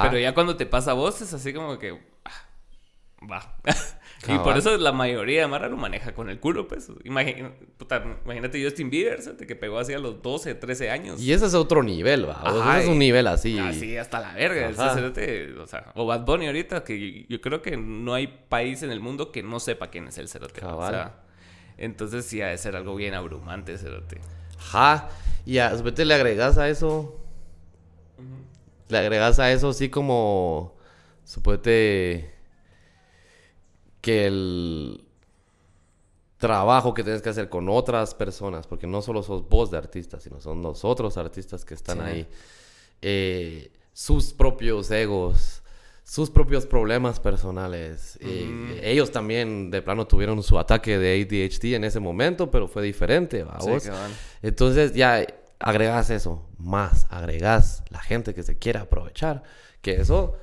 Pero ya cuando te pasa a vos es así como que, ah, va. y por eso la mayoría de Mara lo maneja con el culo, pues. imagínate Justin Bieber, que pegó así a los 12, 13 años. Y ese es otro nivel, va. ese es un nivel así. Así, hasta la verga. o, sea, o Bad Bunny ahorita, que yo creo que no hay país en el mundo que no sepa quién es el cerote. O sea, entonces sí ha de ser algo bien abrumante, cerote. Ajá. Y a te le agregas a eso. Le agregas a eso así como. Suponete. Que el trabajo que tienes que hacer con otras personas, porque no solo sos vos de artista, sino son los otros artistas que están ahí. Eh, sus propios egos, sus propios problemas personales. y ellos también de plano tuvieron su ataque de ADHD en ese momento, pero fue diferente, Entonces ya agregas eso, más agregas la gente que se quiera aprovechar, que eso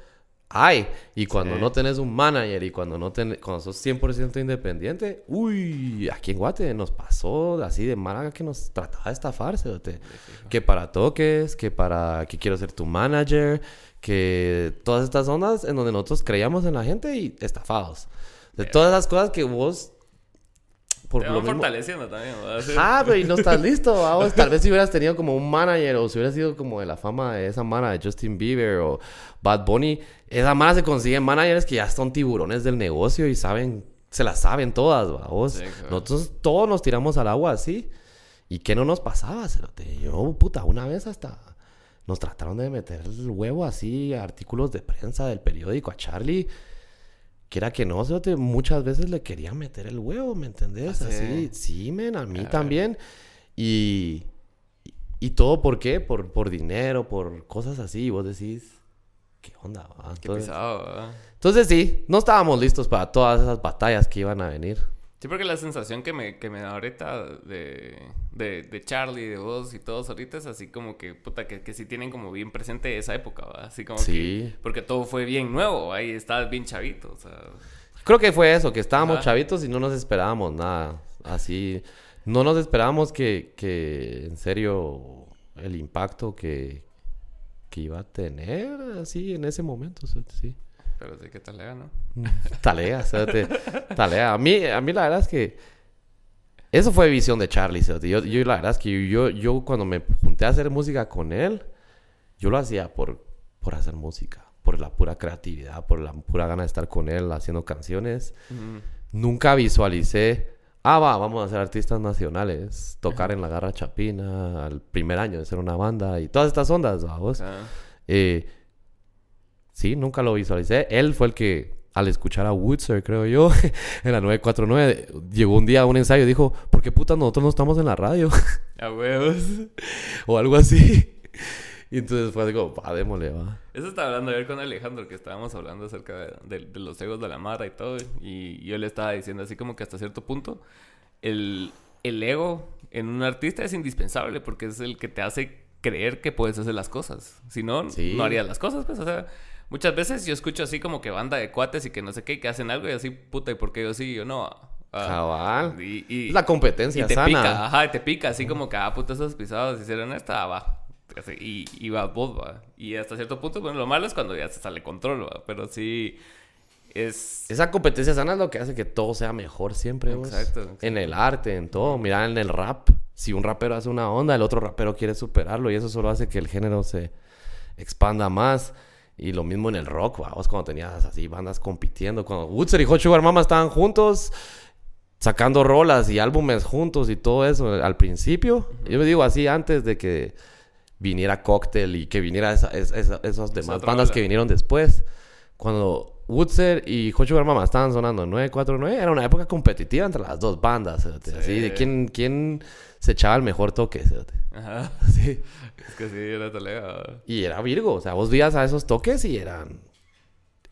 hay. Y cuando no tenés un manager y cuando no tenés, cuando sos 100% independiente, uy, aquí en Guate nos pasó así de mala que nos trataba de estafarse, que para toques, que para que quiero ser tu manager, que todas estas ondas en donde nosotros creíamos en la gente y estafados. De todas las cosas que vos por Te lo fortaleciendo también. Ah, pero y no estás listo. Vamos. Tal vez si hubieras tenido como un manager o si hubieras sido como de la fama de esa mana de Justin Bieber o Bad Bunny, esa mana se consigue managers que ya son tiburones del negocio y saben, se las saben todas, vamos. Nosotros todos nos tiramos al agua así. ¿Y qué no nos pasaba? Yo, puta, una vez hasta nos trataron de meter el huevo así, artículos de prensa del periódico a Charlie. Que era que no, muchas veces le quería meter el huevo, ¿me entendés? ¿Ah, así, sí, men, a mí también. Y, y, todo por qué? Por, por dinero, por cosas así. Y vos decís, ¿qué onda? Entonces, qué pesado, Entonces sí, no estábamos listos para todas esas batallas que iban a venir. Sí, porque la sensación que me, que me da ahorita de, de, de, Charlie, de vos y todos ahorita es así como que, puta, que, que sí tienen como bien presente esa época, ¿va? Así como sí. que... Porque todo fue bien nuevo, ahí estabas bien chavito, o sea... Creo que fue eso, que estábamos chavitos y no nos esperábamos nada, así... No nos esperábamos que, que en serio, el impacto que, que iba a tener así en ese momento, sí. Pero sí que talea, ¿no? Mm, talea, te talea. A mí, a mí la verdad es que eso fue visión de Charlie, Yo, yo la verdad es que yo, yo cuando me junté a hacer música con él, yo lo hacía por, por hacer música, por la pura creatividad, por la pura gana de estar con él haciendo canciones. Nunca visualicé, ah, va, vamos a ser artistas nacionales, tocar en la Garra Chapina al primer año de ser una banda y todas estas ondas, vamos. Eh, Sí, nunca lo visualicé. Él fue el que, al escuchar a Woodser, creo yo, en la 949, llegó un día a un ensayo y dijo, ¿por qué puta nosotros no estamos en la radio? A huevos. o algo así. Y entonces fue como, va, démosle, va. Eso estaba hablando ayer con Alejandro, que estábamos hablando acerca de, los egos de la mara y todo. Y yo le estaba diciendo así como que hasta cierto punto, el, el ego en un artista es indispensable porque es el que te hace creer que puedes hacer las cosas. Si no, no harías las cosas, pues, o sea Muchas veces yo escucho así como que banda de cuates y que no sé qué, que hacen algo y así, puta, ¿y por qué yo sí y yo no? Uh, Cabal. Y, la competencia y te pica, ajá, y te pica, así como que, ah, puta, esos pisados hicieron esta, va. y, y va vos, va. Y hasta cierto punto, bueno, lo malo es cuando ya se sale control, va. Pero sí, es... Esa competencia sana es lo que hace que todo sea mejor siempre, Exacto. En el arte, en todo. Mira, en el rap. Si un rapero hace una onda, el otro rapero quiere superarlo y eso solo hace que el género se expanda más. Y lo mismo en el rock, vamos, cuando tenías así bandas compitiendo. Cuando Woodser y Hot Sugar Mama estaban juntos, sacando rolas y álbumes juntos y todo eso al principio. Yo me digo así antes de que viniera Cocktail y que viniera esa, esas demás bandas que vinieron después. Cuando Woodser y Hot Sugar Mama estaban sonando 949, era una época competitiva entre las dos bandas. Así de quién, quién se echaba el mejor toque. Ajá. Sí. Es que sí, era talega. Y era Virgo. O sea, vos vías a esos toques y eran.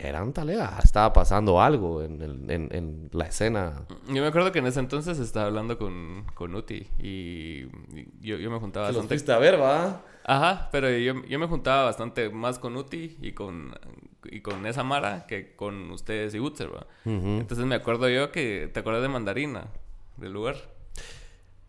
Eran talega. Estaba pasando algo en, el- en, en la escena. Yo me acuerdo que en ese entonces estaba hablando con, con Uti y, yo, yo me juntaba los bastante. fuiste a ver, ¿va? Ajá, pero yo, yo me juntaba bastante más con Uti y con, y con esa Mara que con ustedes y Utzer, ¿va? Entonces me acuerdo yo que... ¿Te acuerdas de Mandarina? Del lugar.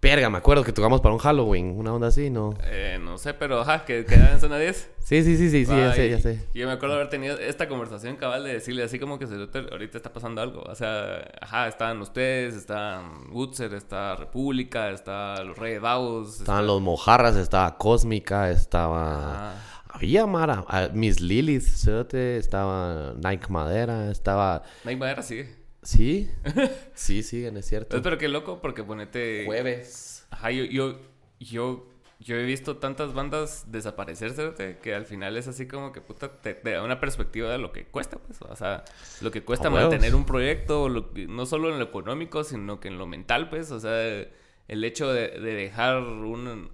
Verga, me acuerdo que tocamos para un Halloween. Una onda así, ¿no? Eh, no sé, pero ajá, que quedaba en zona 10. Sí, sí, sí, sí, sí, ya sé, ya sé. y Yo me acuerdo haber tenido esta conversación cabal de decirle así como que se ahorita está pasando algo. O sea, ajá, estaban ustedes, estaban Utzer, está República, está los Reyes Davos. Estaban los mojarras, estaba Cósmica, estaba... Ajá. Había Mara, ah, Miss Lilith, estaba Nike Madera, estaba... Hay madera, sigue. ¿Sí? Sí, siguen, es cierto. Pero qué loco, porque ponete. Jueves. Ajá, yo, yo, yo, yo he visto tantas bandas desaparecer, ¿cierto? que al final es así como que puta, te, te da una perspectiva de lo que cuesta, pues. O sea, lo que cuesta mantener un proyecto, lo no solo en lo económico, sino que en lo mental, pues. O sea, el hecho de, de dejar un,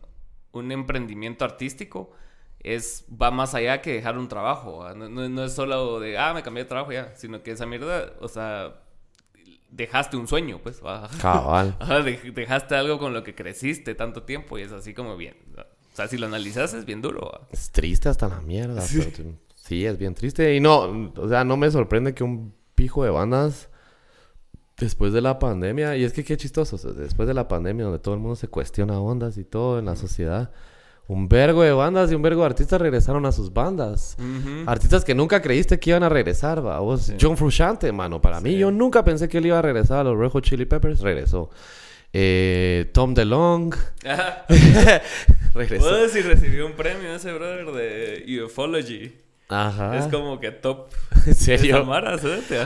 un emprendimiento artístico es va más allá que dejar un trabajo. no- no es solo de, ah, me cambié de trabajo ya, sino que esa mierda, o sea, dejaste un sueño, pues. ¿va? Cabal. Dejaste algo con lo que creciste tanto tiempo y es así como bien. O sea, si lo analizas es bien duro. ¿va? Es triste hasta la mierda. Sí. sí, es bien triste. Y no, o sea, no me sorprende que un pijo de bandas después de la pandemia, y es que qué chistoso, o sea, después de la pandemia donde todo el mundo se cuestiona ondas y todo en la sociedad, un vergo de bandas y un vergo de artistas regresaron a sus bandas. Artistas que nunca creíste que iban a regresar, va. Vos, John Frusciante, mano. Para mí, yo nunca pensé que él iba a regresar a los Red Hot Chili Peppers. Regresó. Eh, Tom DeLong. Ajá. regresó. Puedo decir recibió un premio ese brother de Ufology. Ajá. Es como que top. ¿En serio? Mara.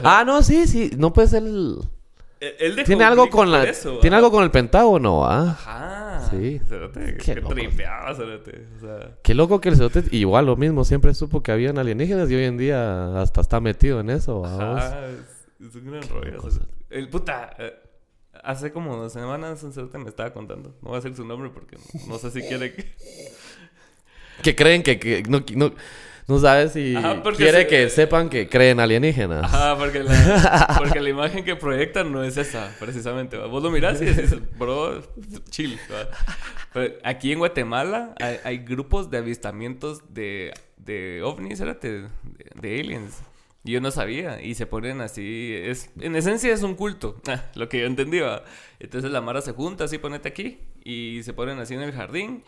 Ah, no, sí, sí. No puede ser el... Él- él dejó Tiene algo con la... eso, Tiene algo con el Pentágono, ¿ah? Ajá. Sí. Cerote, Qué Qué tripeaba, cerote. O sea... Qué loco que el cerote igual lo mismo. Siempre supo que habían alienígenas y hoy en día hasta está metido en eso. Ajá, es, un gran rollo. El puta, eh, hace como dos semanas un cerote me estaba contando. No voy a decir su nombre porque no sé si quiere que. Que creen que... que no, no, no sabes si Ajá, quiere se- que sepan que creen alienígenas. Ajá, porque la, porque la imagen que proyectan no es esa, precisamente. ¿va? Vos lo mirás y decís, bro, chill. Pero aquí en Guatemala hay, hay grupos de avistamientos de, de ovnis, de, de aliens. Y yo no sabía. Y se ponen así. Es, en esencia es un culto. ah, lo que yo entendí. ¿va? Entonces la Mara se junta así, ponete aquí. Y se ponen así en el jardín.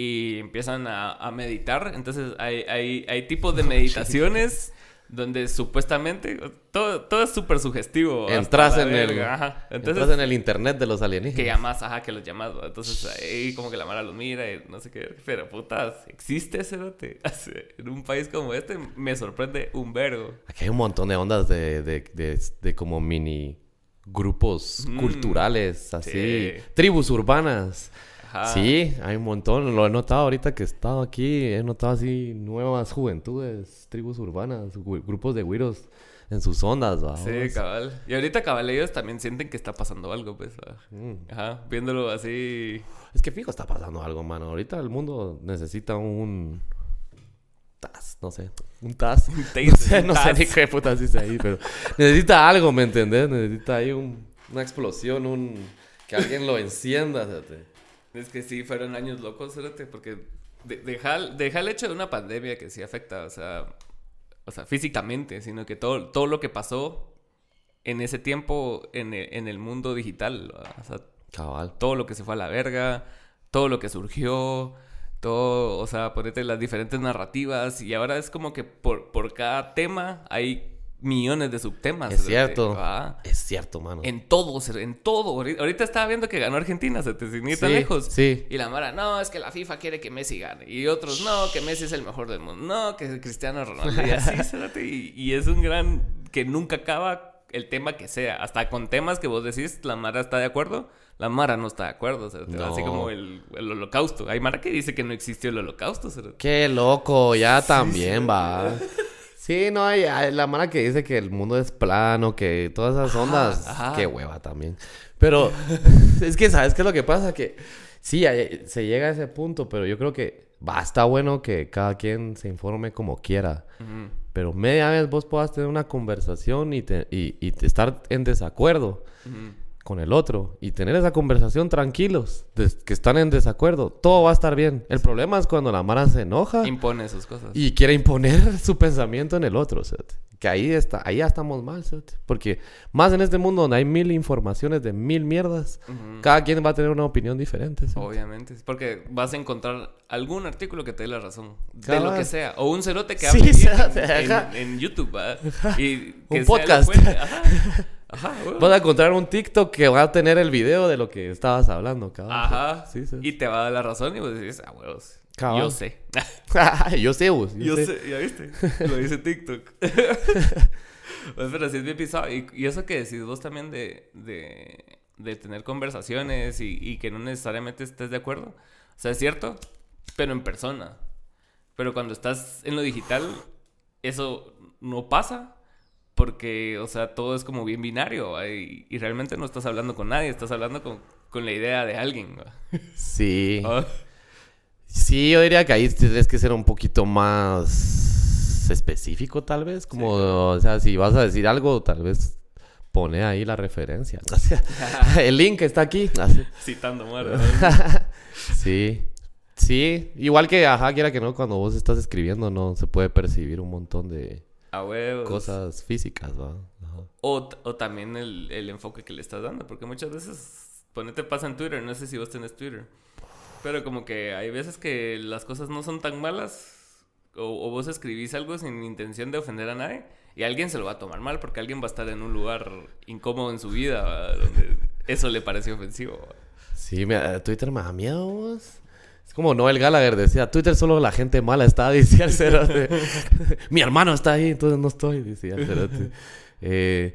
Y empiezan a, a meditar. Entonces hay, hay, hay tipos de meditaciones. Donde supuestamente todo, todo es súper sugestivo. Entras en el... Ajá. Entonces, entras en el internet de los alienígenas. que llamas, ajá, que los llamas. Entonces ahí como que la Mara los mira y no sé qué. Pero putas, ¿existe ese? En un país como este me sorprende un vergo. Aquí hay un montón de ondas de, de, de, de como mini grupos Mm, culturales, así. sí. Tribus urbanas. Ajá. Sí, hay un montón. Lo he notado ahorita que he estado aquí. He notado así nuevas juventudes, tribus urbanas, grupos de güiros en sus ondas, ¿va? Sí, cabal. Y ahorita cabal ellos también sienten que está pasando algo, pues. Mm. Ajá, viéndolo así. Es que fijo está pasando algo, mano. Ahorita el mundo necesita un... TAS, no sé. Un TAS. taste, no sé, un no sé tas. ni qué puta dice ahí, pero... Necesita algo, ¿me entendés? Necesita ahí un- una explosión, un... Que alguien lo encienda, fíjate. Es que sí, fueron años locos, espérate, porque de- deja, deja el hecho de una pandemia que sí afecta, o sea, o sea, físicamente, sino que todo, todo lo que pasó en ese tiempo en el, en el mundo digital, o sea, Cabal. todo lo que se fue a la verga, todo lo que surgió, todo, o sea, ponete las diferentes narrativas y ahora es como que por, por cada tema hay millones de subtemas. Es cierto. ¿va? Es cierto, mano. En todo, en todo. Ahorita estaba viendo que ganó Argentina, se te sin Sí, lejos. sí. Y la Mara, no, es que la FIFA quiere que Messi gane. Y otros, no, que Messi es el mejor del mundo. No, que Cristiano Ronaldo. Y así, y, y es un gran que nunca acaba el tema que sea. Hasta con temas que vos decís, la Mara está de acuerdo. La Mara no está de acuerdo. No. Así como el, el holocausto. Hay Mara que dice que no existió el holocausto. cérate. Qué loco, ya también va. Sí, no, hay, hay la mala que dice que el mundo es plano, que todas esas ondas, ajá. qué hueva también. Pero es que, ¿sabes qué es lo que pasa? Que Sí, se llega a ese punto, pero yo creo que va, está bueno que cada quien se informe como quiera. Pero media vez vos puedas tener una conversación y, te- y, y te estar en desacuerdo. Con el otro y tener esa conversación tranquilos, de que están en desacuerdo, todo va a estar bien. El problema es cuando la Mara se enoja Impone sus cosas. y quiere imponer su pensamiento en el otro, ¿cierto? Que ahí está, ahí ya estamos mal, ¿cierto? Porque más en este mundo donde hay mil informaciones de mil mierdas, cada quien va a tener una opinión diferente. Obviamente, porque vas a encontrar algún artículo que te dé la razón, de lo que sea, o un cerote que Sí, hable en, en- YouTube, que Un podcast. Ajá, güey. Vas a encontrar un TikTok que va a tener el video de lo que estabas hablando, cabrón. Ajá, Sí, sí. y te va a dar la razón y vos decís, ah, huevos, Cabal. yo sé. yo sé, vos. Yo, Yo sé. sé, ya viste, lo dice TikTok. Pues, pero sí es bien pisado. Y, y eso que decís vos también de, de, de tener conversaciones y, y que no necesariamente estés de acuerdo. O sea, es cierto, pero en persona. Pero cuando estás en lo digital, eso no pasa. Porque, o sea, todo es como bien binario. Y, y realmente no estás hablando con nadie, estás hablando con, con la idea de alguien. Sí. Ah, Sí, yo diría que ahí tienes que ser un poquito más específico, tal vez. Como, o sea, si vas a decir algo, tal vez pone ahí la referencia. O sea, el link está aquí. Citando muerte. Sí. Sí. Igual que, ajá, quiera que no, cuando vos estás escribiendo no se puede percibir un montón de A huevos. cosas físicas, ¿va? Ajá. O, o también el, el enfoque que le estás dando, porque muchas veces, ponete pasa en Twitter, no sé si vos tenés Twitter, pero como que hay veces que las cosas no son tan malas, o, o vos escribís algo sin intención de ofender a nadie, y alguien se lo va a tomar mal, porque alguien va a estar en un lugar incómodo en su vida, ¿va? donde eso le parece ofensivo. ¿va? Sí, me- Twitter me da miedo, vos. Es como Noel Gallagher decía, Twitter solo la gente mala está, decía el cerote. mi hermano está ahí, entonces no estoy, decía el cerote. Eh,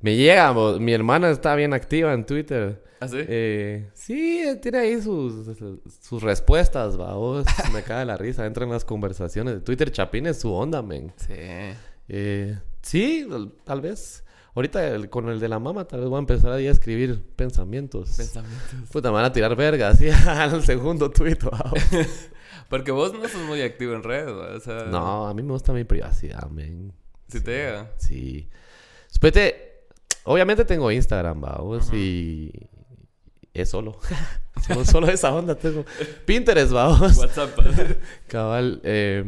me llega, mi hermana está bien activa en Twitter. ¿Así? Eh, sí, tiene ahí sus, sus respuestas, va, vos. Me cae la risa, entra en las conversaciones. de Twitter Chapín es su onda, men. Sí. Eh, sí, tal vez. Ahorita el- con el de la mama, tal vez voy a empezar ahí a escribir pensamientos. Pensamientos. Puta, me van a tirar verga, así al segundo tuit. Porque vos no sos muy activo en redes, o sea... No, a mí me gusta mi privacidad, men. Si te llega. Sí. Espérate, obviamente tengo Instagram, vamos, y es solo. solo. Solo esa onda tengo. Pinterest, vamos. WhatsApp. Cabal, eh,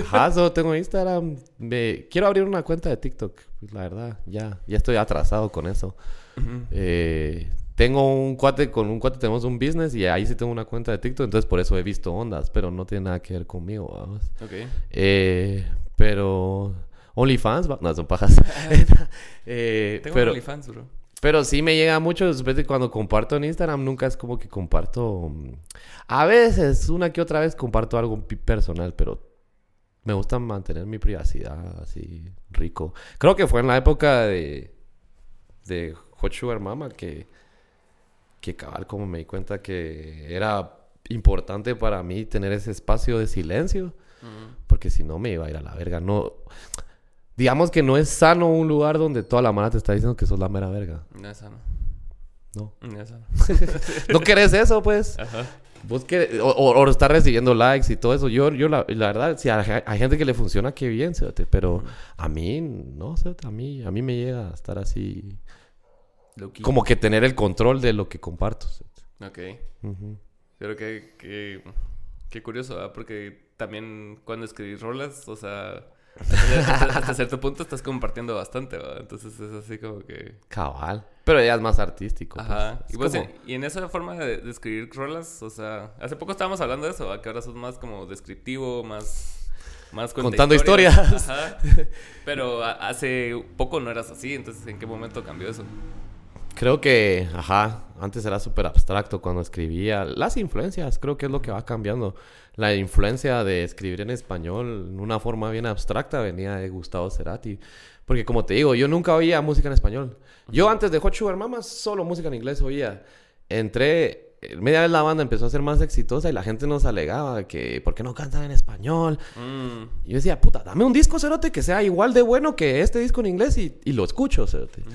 ajá, solo tengo Instagram. Me, quiero abrir una cuenta de TikTok, pues, la verdad, ya, ya estoy atrasado con eso. Ujú. Eh, tengo un cuate, con un cuate tenemos un business y ahí sí tengo una cuenta de TikTok, entonces por eso he visto ondas, pero no tiene nada que ver conmigo, vamos. ok. Eh, pero OnlyFans, no, son pajas. Eh, Tengo pero, OnlyFans, bro. pero sí me llega mucho, después de cuando comparto en Instagram, nunca es como que comparto... mm, A veces, una que otra vez comparto algo personal, pero me gusta mantener mi privacidad así rico. Creo que fue en la época de, de Hot Sugar Mama que, que cabal como me di cuenta que era importante para mí tener ese espacio de silencio. Porque si no me iba a ir a la verga. No. Digamos que no es sano un lugar donde toda la mano te está diciendo que sos la mera verga. No es sano. No. No es sano. No querés eso, pues. Ajá. Vos querés- o, o, estar recibiendo likes y todo eso. Yo, yo la, la verdad, si hay, hay gente que le funciona, qué bien, Pero a mí, no, a mí, a mí me llega a estar así. Low-key. Como que tener el control de lo que comparto. cerote. Ok. Ujú. Pero que, que, qué curioso, ¿verdad? Porque también cuando escribís rolas, o sea, hasta, hasta- hasta cierto punto estás compartiendo bastante, ¿verdad? Entonces es así como que... Cabal. Pero ya es más artístico. pues. Ajá. Es Y, vos como- en, y en esa forma de, de escribir rolas, o sea, hace poco estábamos hablando de eso, ¿verdad? Que ahora sos más como descriptivo, más... Más Contando historias. Ajá. Pero hace poco no eras así, entonces ¿en qué momento cambió eso? Creo que, ajá, antes era súper abstracto cuando escribía. Las influencias, creo que es lo que va cambiando. La influencia de escribir en español en una forma bien abstracta venía de Gustavo Cerati. Porque como te digo, yo nunca oía música en español. Yo antes de Hot Sugar Mama solo música en inglés oía. Entré, eh, media vez la banda empezó a ser más exitosa y la gente nos alegaba que, ¿por qué no cantan en español? Mm, Y yo decía, puta, dame un disco, Cerote, que sea igual de bueno que este disco en inglés y, y lo escucho, Cerote. ujú.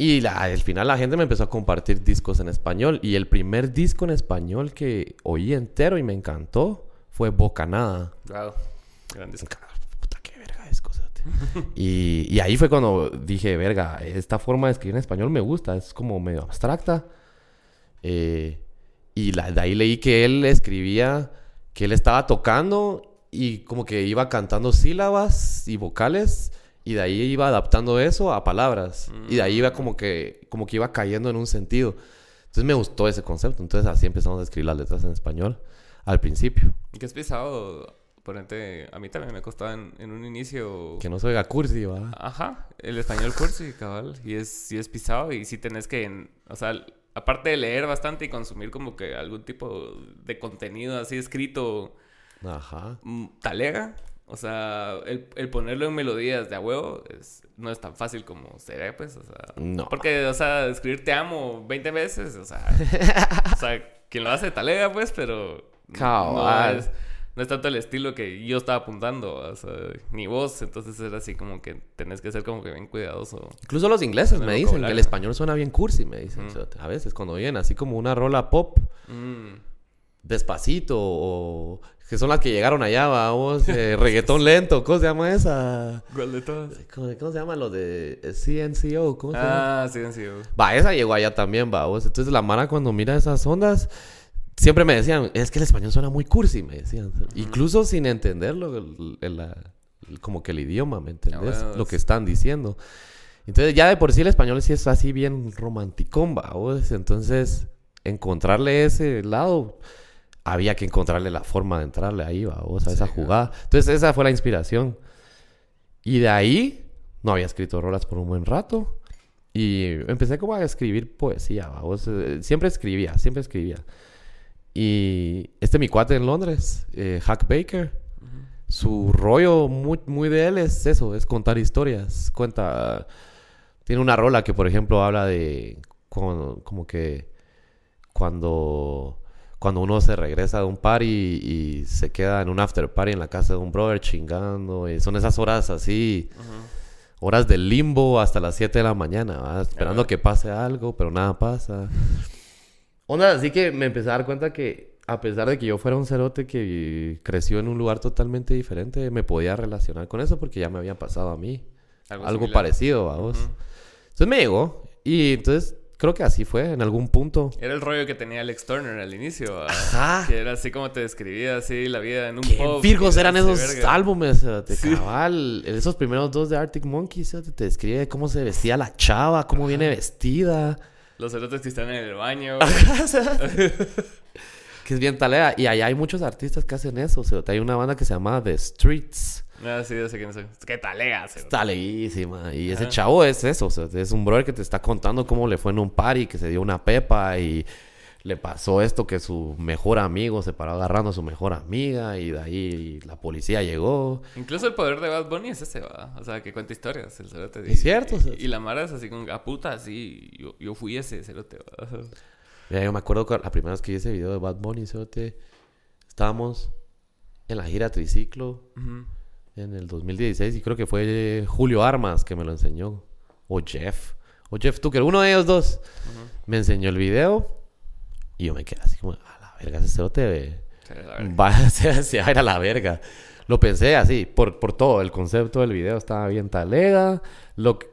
Y la- al final la gente me empezó a compartir discos en español. Y el primer disco en español que oí entero y me encantó fue Bocanada. Wow. Grandes. Puta, qué verga disco, y, y ahí fue cuando dije, verga, esta forma de escribir en español me gusta. Es como medio abstracta. Eh, y la- de ahí leí que él escribía, que él estaba tocando y como que iba cantando sílabas y vocales y de ahí iba adaptando eso a palabras y de ahí iba como que, como que iba cayendo en un sentido. Entonces me gustó ese concepto, entonces así empezamos a escribir las letras en español al principio. ¿Y qué has pisado? Ponente, a mí también me costaba en, en un inicio. Que no se oiga cursi, ¿va? Ajá, el español cursi, cabal. Y es, sí es pisado y sí tenés que, o sea, aparte de leer bastante y consumir como que algún tipo de contenido así escrito, Ajá. mm, talega. O sea, el, el ponerlo en melodías de a huevo es, no es tan fácil como sería, pues, o sea. No. Porque, o sea, escribir te amo 20 veces, o sea. o sea, quien lo hace talega, pues, pero. No es, no es tanto el estilo que yo estaba apuntando, o sea, ni vos. Entonces era así como que tenés que ser como que bien cuidadoso. Incluso los ingleses me dicen que el español suena bien cursi, me dicen. O sea, a veces cuando oyen así como una rola pop, Mm. despacito o que son las que llegaron allá, vamos, eh, reggaetón lento, ¿cómo se llama esa? ¿Cuál de todas? ¿Cómo, cómo se llama lo de eh, CNCO? ¿Cómo se llama? Ah, sí, sí. Va, esa llegó allá también, vamos. Entonces la mara cuando mira esas ondas, siempre me decían, es que el español suena muy cursi, me decían. Incluso sin entenderlo, el- el- la- el- como que el idioma, ¿me entendés? bueno, Lo que están diciendo. Entonces ya de por sí el español sí es así bien romanticón, vamos. Entonces encontrarle ese lado, había que encontrarle la forma de entrarle ahí, vamos, a esa Sí, jugada. Entonces esa fue la inspiración. Y de ahí no había escrito rolas por un buen rato. Y empecé como a escribir poesía, eh, Siempre escribía, siempre escribía. Y este mi cuate en Londres, eh, Hack Baker, su rollo muy, muy de él es eso, es contar historias. Cuenta, tiene una rola que por ejemplo habla de como, como que cuando, cuando uno se regresa de un party y se queda en un after party en la casa de un brother chingando. Y son esas horas así, horas de limbo hasta las 7 de la mañana, ¿va? esperando que pase algo, pero nada pasa. Onda, así que me empecé a dar cuenta que a pesar de que yo fuera un cerote que creció en un lugar totalmente diferente, me podía relacionar con eso porque ya me había pasado a mí. Algo, similar. parecido, vamos. Ujú. Entonces me llegó. Y entonces creo que así fue en algún punto. Era el rollo que tenía Alex Turner al inicio. Ajá. Que era así como te describía así la vida en un Qué pub. virgos eran era esos verga. álbumes, cerote, Sí. cabal. Esos primeros dos de Arctic Monkeys, cerote, te describe cómo se vestía la chava, cómo viene vestida. Los cerotes que están en el baño. que es bien talea. Y allá hay muchos artistas que hacen eso. cerote. Hay una banda que se llama The Streets. Ah, sí, sé quién es. ¿Qué cerote? Está leísima. Y ese Ajá. chavo es eso. o sea, es un brother que te está contando cómo le fue en un party, que se dio una pepa y le pasó esto que su mejor amigo se paró agarrando a su mejor amiga y de ahí la policía llegó. Incluso el poder de Bad Bunny es ese, ¿va? O sea, que cuenta historias, el cerote. Es cierto, Y, la Mara es así como, a puta, sí, yo, yo fui ese cerote, ¿va? Mira, yo me acuerdo que la primera vez que vi ese video de Bad Bunny, cerote, estábamos en la gira Triciclo Ujú. En el 2016 y creo que fue Julio Armas que me lo enseñó. O Jeff. O Jeff Tucker. Uno de ellos dos me enseñó el video y yo me quedé así como, a la verga, ese cerote verga. va a se se va a ir a la verga. Lo pensé así, por, por todo. El concepto del video estaba bien talega. Lo, que-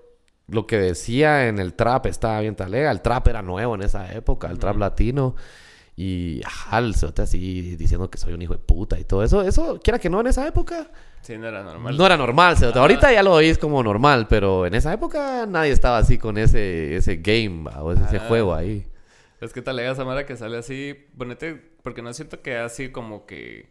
lo que decía en el trap estaba bien talega. El trap era nuevo en esa época, el trap latino. Y ajá, el cerote así diciendo que soy un hijo de puta y todo eso. Eso, quiera que no, en esa época Sí, no era normal. no era normal. cerote. Ajá. Ahorita ya lo oís como normal, pero en esa época nadie estaba así con ese, ese game, va, o ese Ah. juego ahí. Es que talega esa Mara que sale así, ponete, porque no siento que así como que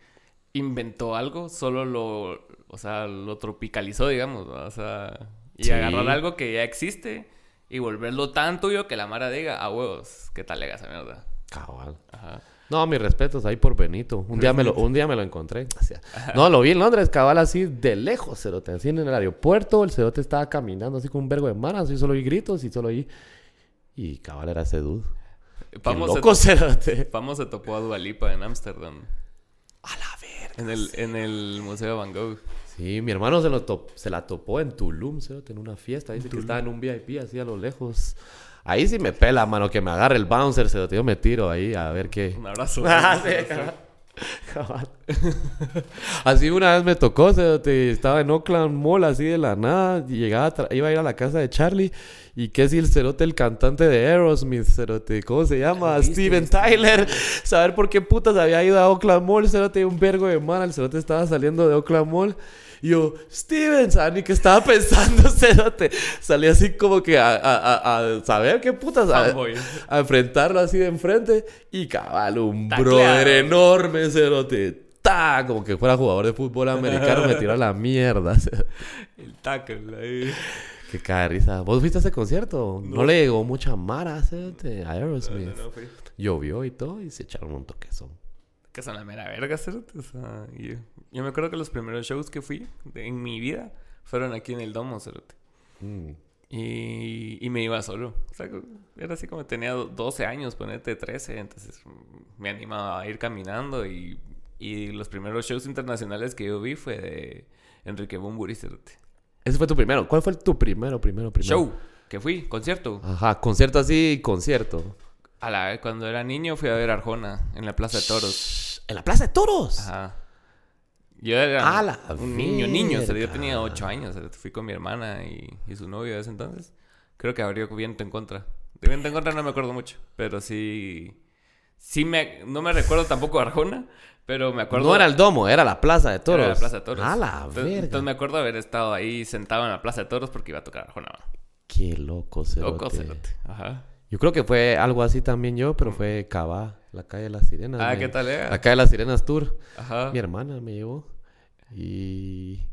inventó algo, solo lo, o sea, lo tropicalizó, digamos, ¿va? o sea, y Sí. agarrar algo que ya existe y volverlo tan tuyo que la Mara diga, a huevos, qué talega esa mierda. Cabal. Ajá. No, mis respetos ahí por Benito. Un día me lo, un día me lo encontré. O sea, no, lo vi en Londres, cabal así de lejos, cerote. Así en el aeropuerto, el cerote estaba caminando así con un vergo de manas y solo oí gritos y solo oí... Y cabal era ese dude. Loco, se, cerote. Pamo se topó a Dualipa en Ámsterdam, A la verga. en el, en el Museo Van Gogh. Sí, mi hermano se, lo top- se la topó en Tulum, cerote, en una fiesta. Dice que estaba en un VIP así a lo lejos. Ahí sí me pela, mano, que me agarre el bouncer, se lo yo me tiro ahí a ver qué. Un abrazo. Ah, sí, cabal. Cabal. así una vez me tocó, cerote, estaba en Oakland Mall así de la nada, y llegaba, iba a ir a la casa de Charlie, y que si el cerote, el cantante de Aerosmith, cerote, ¿cómo se llama? ¿Viste, Steven? Tyler, saber por qué putas había ido a Oakland Mall, cerote, un vergo de mana, el cerote estaba saliendo de Oakland Mall, y yo, Steven, ¿sabes ni qué estaba pensando, cerote? Salí así como que a, a, a, a saber qué putas, a, a enfrentarlo así de enfrente y cabal, un brother enorme, cerote. Ta, como que fuera jugador de fútbol americano, me tiró a la mierda. El tackle ahí. Qué caga de risa. ¿Vos fuiste a ese concierto? No, No. le llegó mucha mara, cerote, a Aerosmith. no, no, fui. Llovió y todo y se echaron un toquezón. Que son la mera verga, cerote. O sea, yo, yo me acuerdo que los primeros shows que fui de- en mi vida fueron aquí en el Domo, cerote. Mm. Y, y me iba solo. O sea, era así como tenía do- 12 años, ponete 13. Entonces me animaba a ir caminando. Y, y los primeros shows internacionales que yo vi fue de Enrique Bumburi, cerote. Ese fue tu primero. ¿Cuál fue tu primero, primero, primero? Show, que fui, concierto. Ajá, concierto así, concierto. A la, cuando era niño fui a ver Arjona en la Plaza de Toros. En la Plaza de Toros. Ajá. Yo era la un niño, niño. O sea, yo tenía 8 años. o sea, fui con mi hermana y, y su novio de ese entonces. Creo que abrió Viento en Contra. De Viento en Contra no me acuerdo mucho. Pero sí... Sí me... No me recuerdo tampoco Arjona. Pero me acuerdo... No era el domo, era la Plaza de Toros. Era la Plaza de Toros. A la entonces, verga. entonces me acuerdo haber estado ahí sentado en la Plaza de Toros porque iba a tocar Arjona. Qué loco, cerote. Loco, cerote. Ajá. Yo creo que fue algo así también yo, pero fue Cabá, la calle de las sirenas. Ah, me- ¿qué tal La era? calle de las sirenas tour. Ajá. Mi hermana me llevó. Y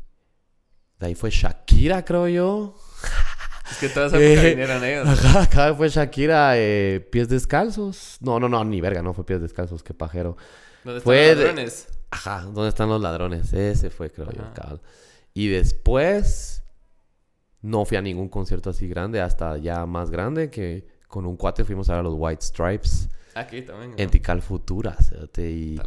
de ahí fue Shakira, creo yo. Es que toda esa época Eh, vinieron ellos. Ajá, acá fue Shakira, eh, pies descalzos. No, no, no, ni verga, no fue pies descalzos, qué pajero. ¿Dónde están los de- ladrones? Ajá, ¿dónde están los ladrones? Ese fue, creo yo, cabal. Y después no fui a ningún concierto así grande, hasta ya más grande, que con un cuate fuimos a ver a los White Stripes Aquí también. ¿no? en Tical Futura, cerote, y,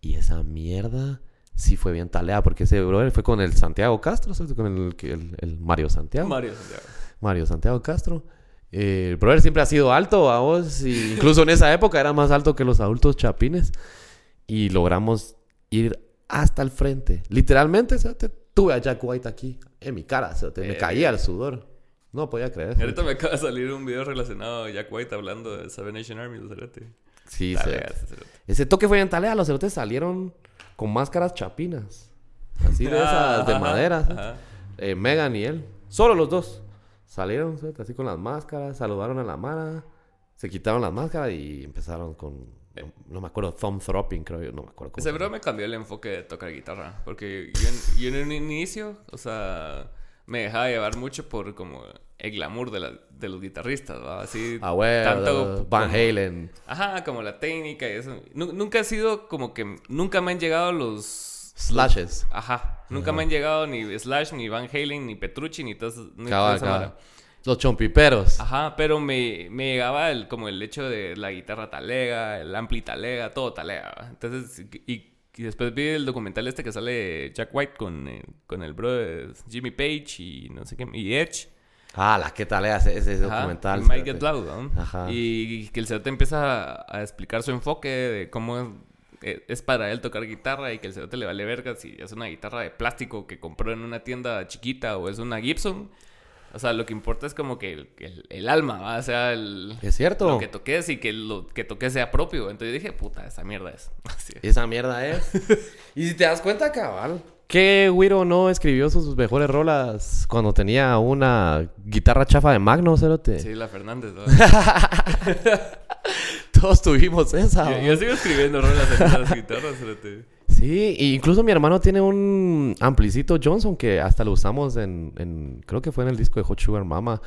y esa mierda sí fue bien talea, porque ese brother fue con el Santiago Castro, con el, el- el Mario Santiago. Mario Santiago. Mario Santiago Castro. Eh, el brother siempre ha sido alto, a vos, y incluso en esa época era más alto que los adultos chapines. Y logramos ir hasta el frente. Literalmente, cerote, tuve a Jack White aquí, en mi cara, me Verga. caía el sudor. No podía creer. Y ahorita me acaba de salir un video relacionado a Jack White hablando de Seven Nation Army, los cerote. Sí, cerote. ese toque fue en Talea, los cerotes salieron con máscaras chapinas. Así de esas, de Ajá, madera. Eh, Megan y él. Solo los dos. Salieron así con las máscaras, saludaron a la Mara, se quitaron las máscaras y empezaron con. No, no me acuerdo, thumb thropping, creo yo, no me acuerdo. cómo Ese se bro me cambió el enfoque de tocar guitarra. Porque yo en, yo en un inicio, o sea, me dejaba llevar mucho por como el glamour de, la- de los guitarristas, ¿va? Así. Ah, bueno, tanto Van como- Halen. Ajá, como la técnica y eso. Nu- nunca ha sido como que. Nunca me han llegado los. Slashes. Ajá. Nunca me han llegado ni Slash, ni Van Halen, ni Petrucci, ni todo eso- ni toda Cabal, esa cabal. mara. Los chompiperos. Ajá, pero me, me llegaba el, como el hecho de la guitarra talega, el ampli talega, todo talega. ¿va? Entonces, y, y después vi el documental este que sale Jack White con, eh, con el bro de Jimmy Page y no sé qué, y Edge. Ah, la que talea ese, ese Ajá, documental. el Might. Get Loud, ¿no? Ajá. Y que el cerote empieza a, a explicar su enfoque de cómo es, es para él tocar guitarra y que el cerote le vale verga si es una guitarra de plástico que compró en una tienda chiquita o es una Gibson. O sea, lo que importa es como que el, el- el alma, ¿va? O sea, el, Es cierto. lo que toques y que lo que toques sea propio. Entonces dije, puta, esa mierda es. Así. Esa mierda es. y si te das cuenta, cabal. ¿Qué Wiro no escribió sus mejores rolas cuando tenía una guitarra chafa de Magno, cerote? Sí, la Fernández, ¿no? Todos tuvimos esa. yo sigo escribiendo rolas en las guitarras, cerote. Sí, y incluso mi hermano tiene un amplicito Johnson que hasta lo usamos en, en- creo que fue en el disco de Hot Sugar Mama,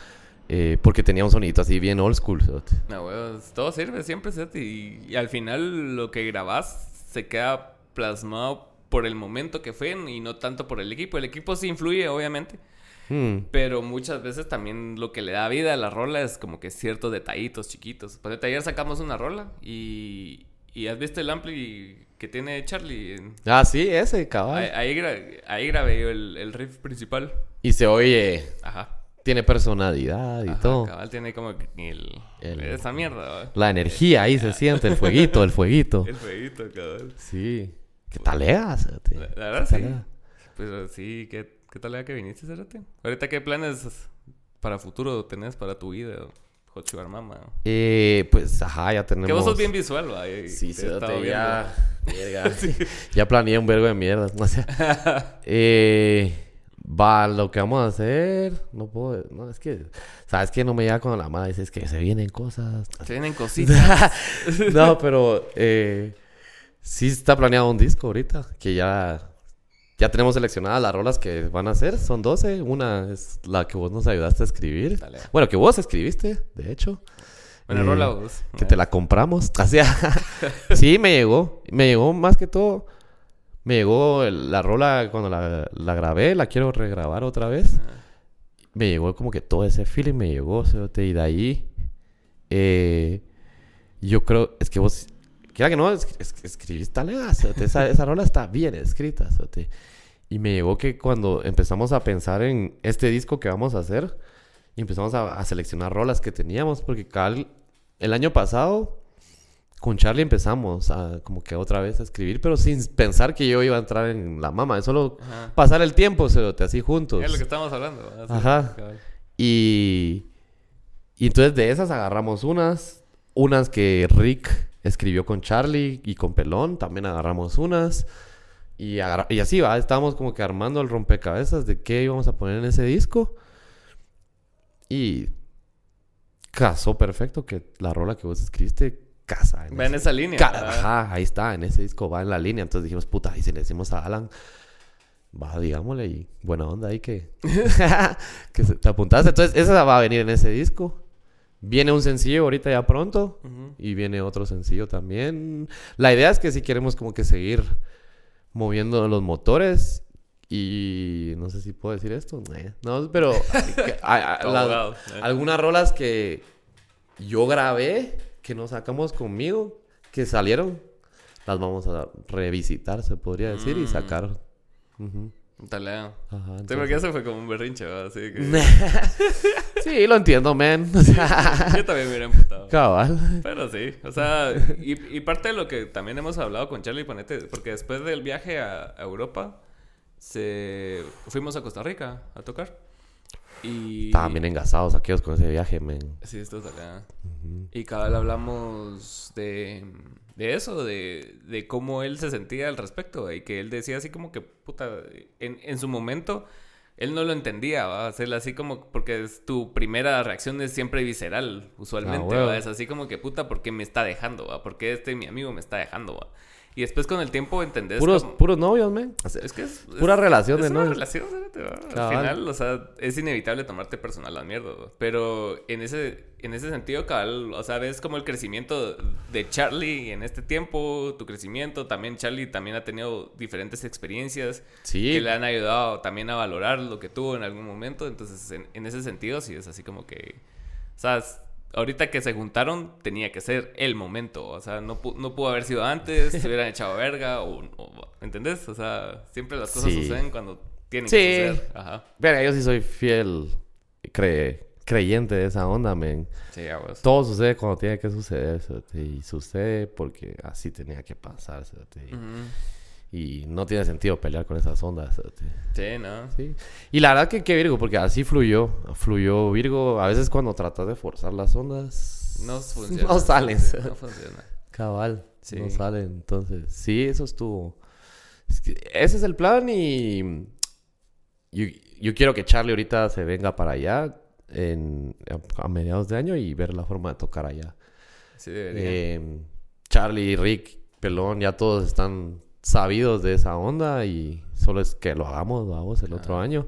eh, porque tenía un sonidito así bien old school. No, huevos, todo sirve siempre, cerote. Y, y al final lo que grabás se queda plasmado por el momento que fue y no tanto por el equipo. El equipo sí influye, obviamente. Hmm. Pero muchas veces también lo que le da vida a la rola es como que ciertos detallitos chiquitos. Pues ayer sacamos una rola y, ¿Y has visto el ampli que tiene Charlie? Ah, sí, ese, Ahí, cabal. ahí, gra- ahí grabé yo el, el riff principal. Y se oye, Ajá. tiene personalidad y Ajá, todo. Cabal tiene como el, El- esa mierda, ¿va? La energía ahí se siente, el fueguito, el fueguito. El feíto, cabal. Sí. ¿Qué taleas? La, la verdad ¿Qué sí. talea? Pero sí, ¿qué, qué tal era que viniste, Cerate? Ahorita, ¿qué planes para futuro tenés para tu vida? Hot Sugar Mama. Eh, pues, ajá, ya tenemos... Que vos sos bien visual, ¿va? Sí, viendo. ya. Ya planeé un vergo de mierdas. No sé. eh, va, lo que vamos a hacer. No puedo. No, es que. ¿Sabes que No me llega con la mano. Dices que se vienen cosas. Se vienen cositas. no, pero. Eh, sí está planeado un disco ahorita. Que ya. Ya tenemos seleccionadas las rolas que van a hacer. Son 12. Una es la que vos nos ayudaste a escribir. Dale. Bueno, que vos escribiste, de hecho. Bueno, Eh, rola vos. Que te la compramos. Así, sí, me llegó. Me llegó más que todo. Me llegó el- la rola cuando la, la grabé. La quiero regrabar otra vez. Me llegó como que todo ese feeling me llegó. Y de ahí. eh, yo creo. Es que vos. Quiera que no, es, es- Esa, esa rola está bien escrita. Y me llegó que cuando empezamos a pensar en este disco que vamos a hacer. Y empezamos a, a seleccionar rolas que teníamos. Porque cal, el año pasado con Charlie empezamos a como que otra vez a escribir, pero sin pensar que yo iba a entrar en la mama. Es solo Ajá. pasar el tiempo, así juntos. Es lo que estábamos hablando. Ajá. y entonces de esas agarramos unas, unas que Rick escribió con Charlie y con Pelón, también agarramos unas. Y, agarra- y así va, estábamos como que armando el rompecabezas de qué íbamos a poner en ese disco. Y casó perfecto que la rola que vos escribiste casa. Va en esa línea. ¿verdad? Ajá, ahí está, en ese disco va en la línea. Entonces dijimos, puta, y si le decimos a Alan, va, digámosle, y buena onda ahí que, que te apuntaste. Entonces, esa va a venir en ese disco. Viene un sencillo ahorita ya pronto. Y viene otro sencillo también. La idea es que si queremos como que seguir moviendo los motores. Y no sé si puedo decir esto. No, pero Abogado, eh. algunas rolas que yo grabé, que nos sacamos conmigo, que salieron, las vamos a revisitar, se podría decir, y Mm. sacar. Talea. Ajá, Sí, entonces- porque eso fue como un berrinche, ¿va? Así que... sí, lo entiendo, man. O sea, Yo también me hubiera emputado. cabal. Pero sí, o sea, y, y parte de lo que también hemos hablado con Charlie Ponete, porque después del viaje a, a Europa, se fuimos a Costa Rica a tocar. Y... Estaban bien engasados aquellos con ese viaje, man. Sí, esto es acá. Y cada vez hablamos de, de eso, de, de cómo él se sentía al respecto. Y que él decía así como que, puta, en, en su momento él no lo entendía, ¿va? Hacerlo así como, porque es, tu primera reacción es siempre visceral, usualmente, Ah. ¿va? Es así como que, puta, ¿por qué me está dejando, va? ¿Por qué este mi amigo me está dejando, va? Y después con el tiempo entendés Puros, como- puros novios, man. es que es, Pura es- relación es de una novios. relación, ¿sabes? ¿va? Al final, o sea, es inevitable tomarte personal las mierdas, ¿va? Pero en ese, en ese sentido, cabal, o sea, ves como el crecimiento de Charlie en este tiempo, tu crecimiento, también Charlie también ha tenido diferentes experiencias Sí. que le han ayudado también a valorar lo que tuvo en algún momento, entonces en, en ese sentido sí es así como que, o sea, ahorita que se juntaron tenía que ser el momento, o sea, no, pu- no pudo haber sido antes, se hubieran echado verga, o, o- ¿entendés? O sea, siempre las cosas Sí. suceden cuando tienen Sí. que suceder. Ajá. Verga, yo sí soy fiel cre- creyente de esa onda, man. Sí, vos. Todo sucede cuando tiene que suceder, cerote, y sucede porque así tenía que pasar, y- Ujú. Y no tiene sentido pelear con esas ondas. Sí, ¿no? Sí. Y la verdad que, que Virgo, porque así fluyó, fluyó Virgo. A veces cuando tratas de forzar las ondas, No funciona. no salen. Sí, No funciona. Cabal, Sí. no salen. Entonces, sí, eso estuvo. Es que ese es el plan y yo, yo quiero que Charlie ahorita se venga para allá en, a, a mediados de año y ver la forma de tocar allá. Sí, debería. Eh, Charlie, Rick, Pelón, ya todos están sabidos de esa onda y solo es que lo hagamos, vamos, el otro año.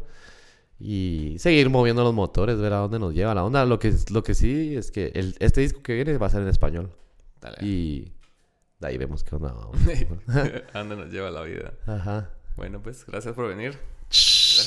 Y seguir moviendo los motores, ver a dónde nos lleva la onda. Lo que, lo que sí es que el, este disco que viene va a ser en español. Dale. Y de ahí vemos qué onda. ¿A dónde nos lleva la vida? Ajá. Bueno, pues, gracias por venir.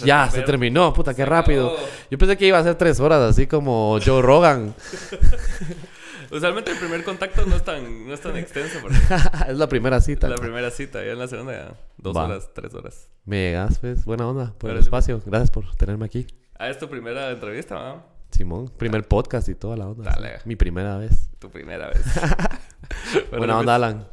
Ya, se terminó, puta, qué Se rápido. acabó. Yo pensé que iba a ser tres horas, así como Joe Rogan. Usualmente el primer contacto no es tan, no es tan extenso. Porque es la primera cita. la primera cita, ya en la segunda ya dos Va. horas, tres horas. Me llegas, pues. Buena onda por el espacio. Gracias por tenerme aquí. Ah, es tu primera entrevista, ¿no? Simón, primer podcast y toda la onda. Dale. Mi primera vez. Tu primera vez. Bueno, Buena pues, onda, Alan.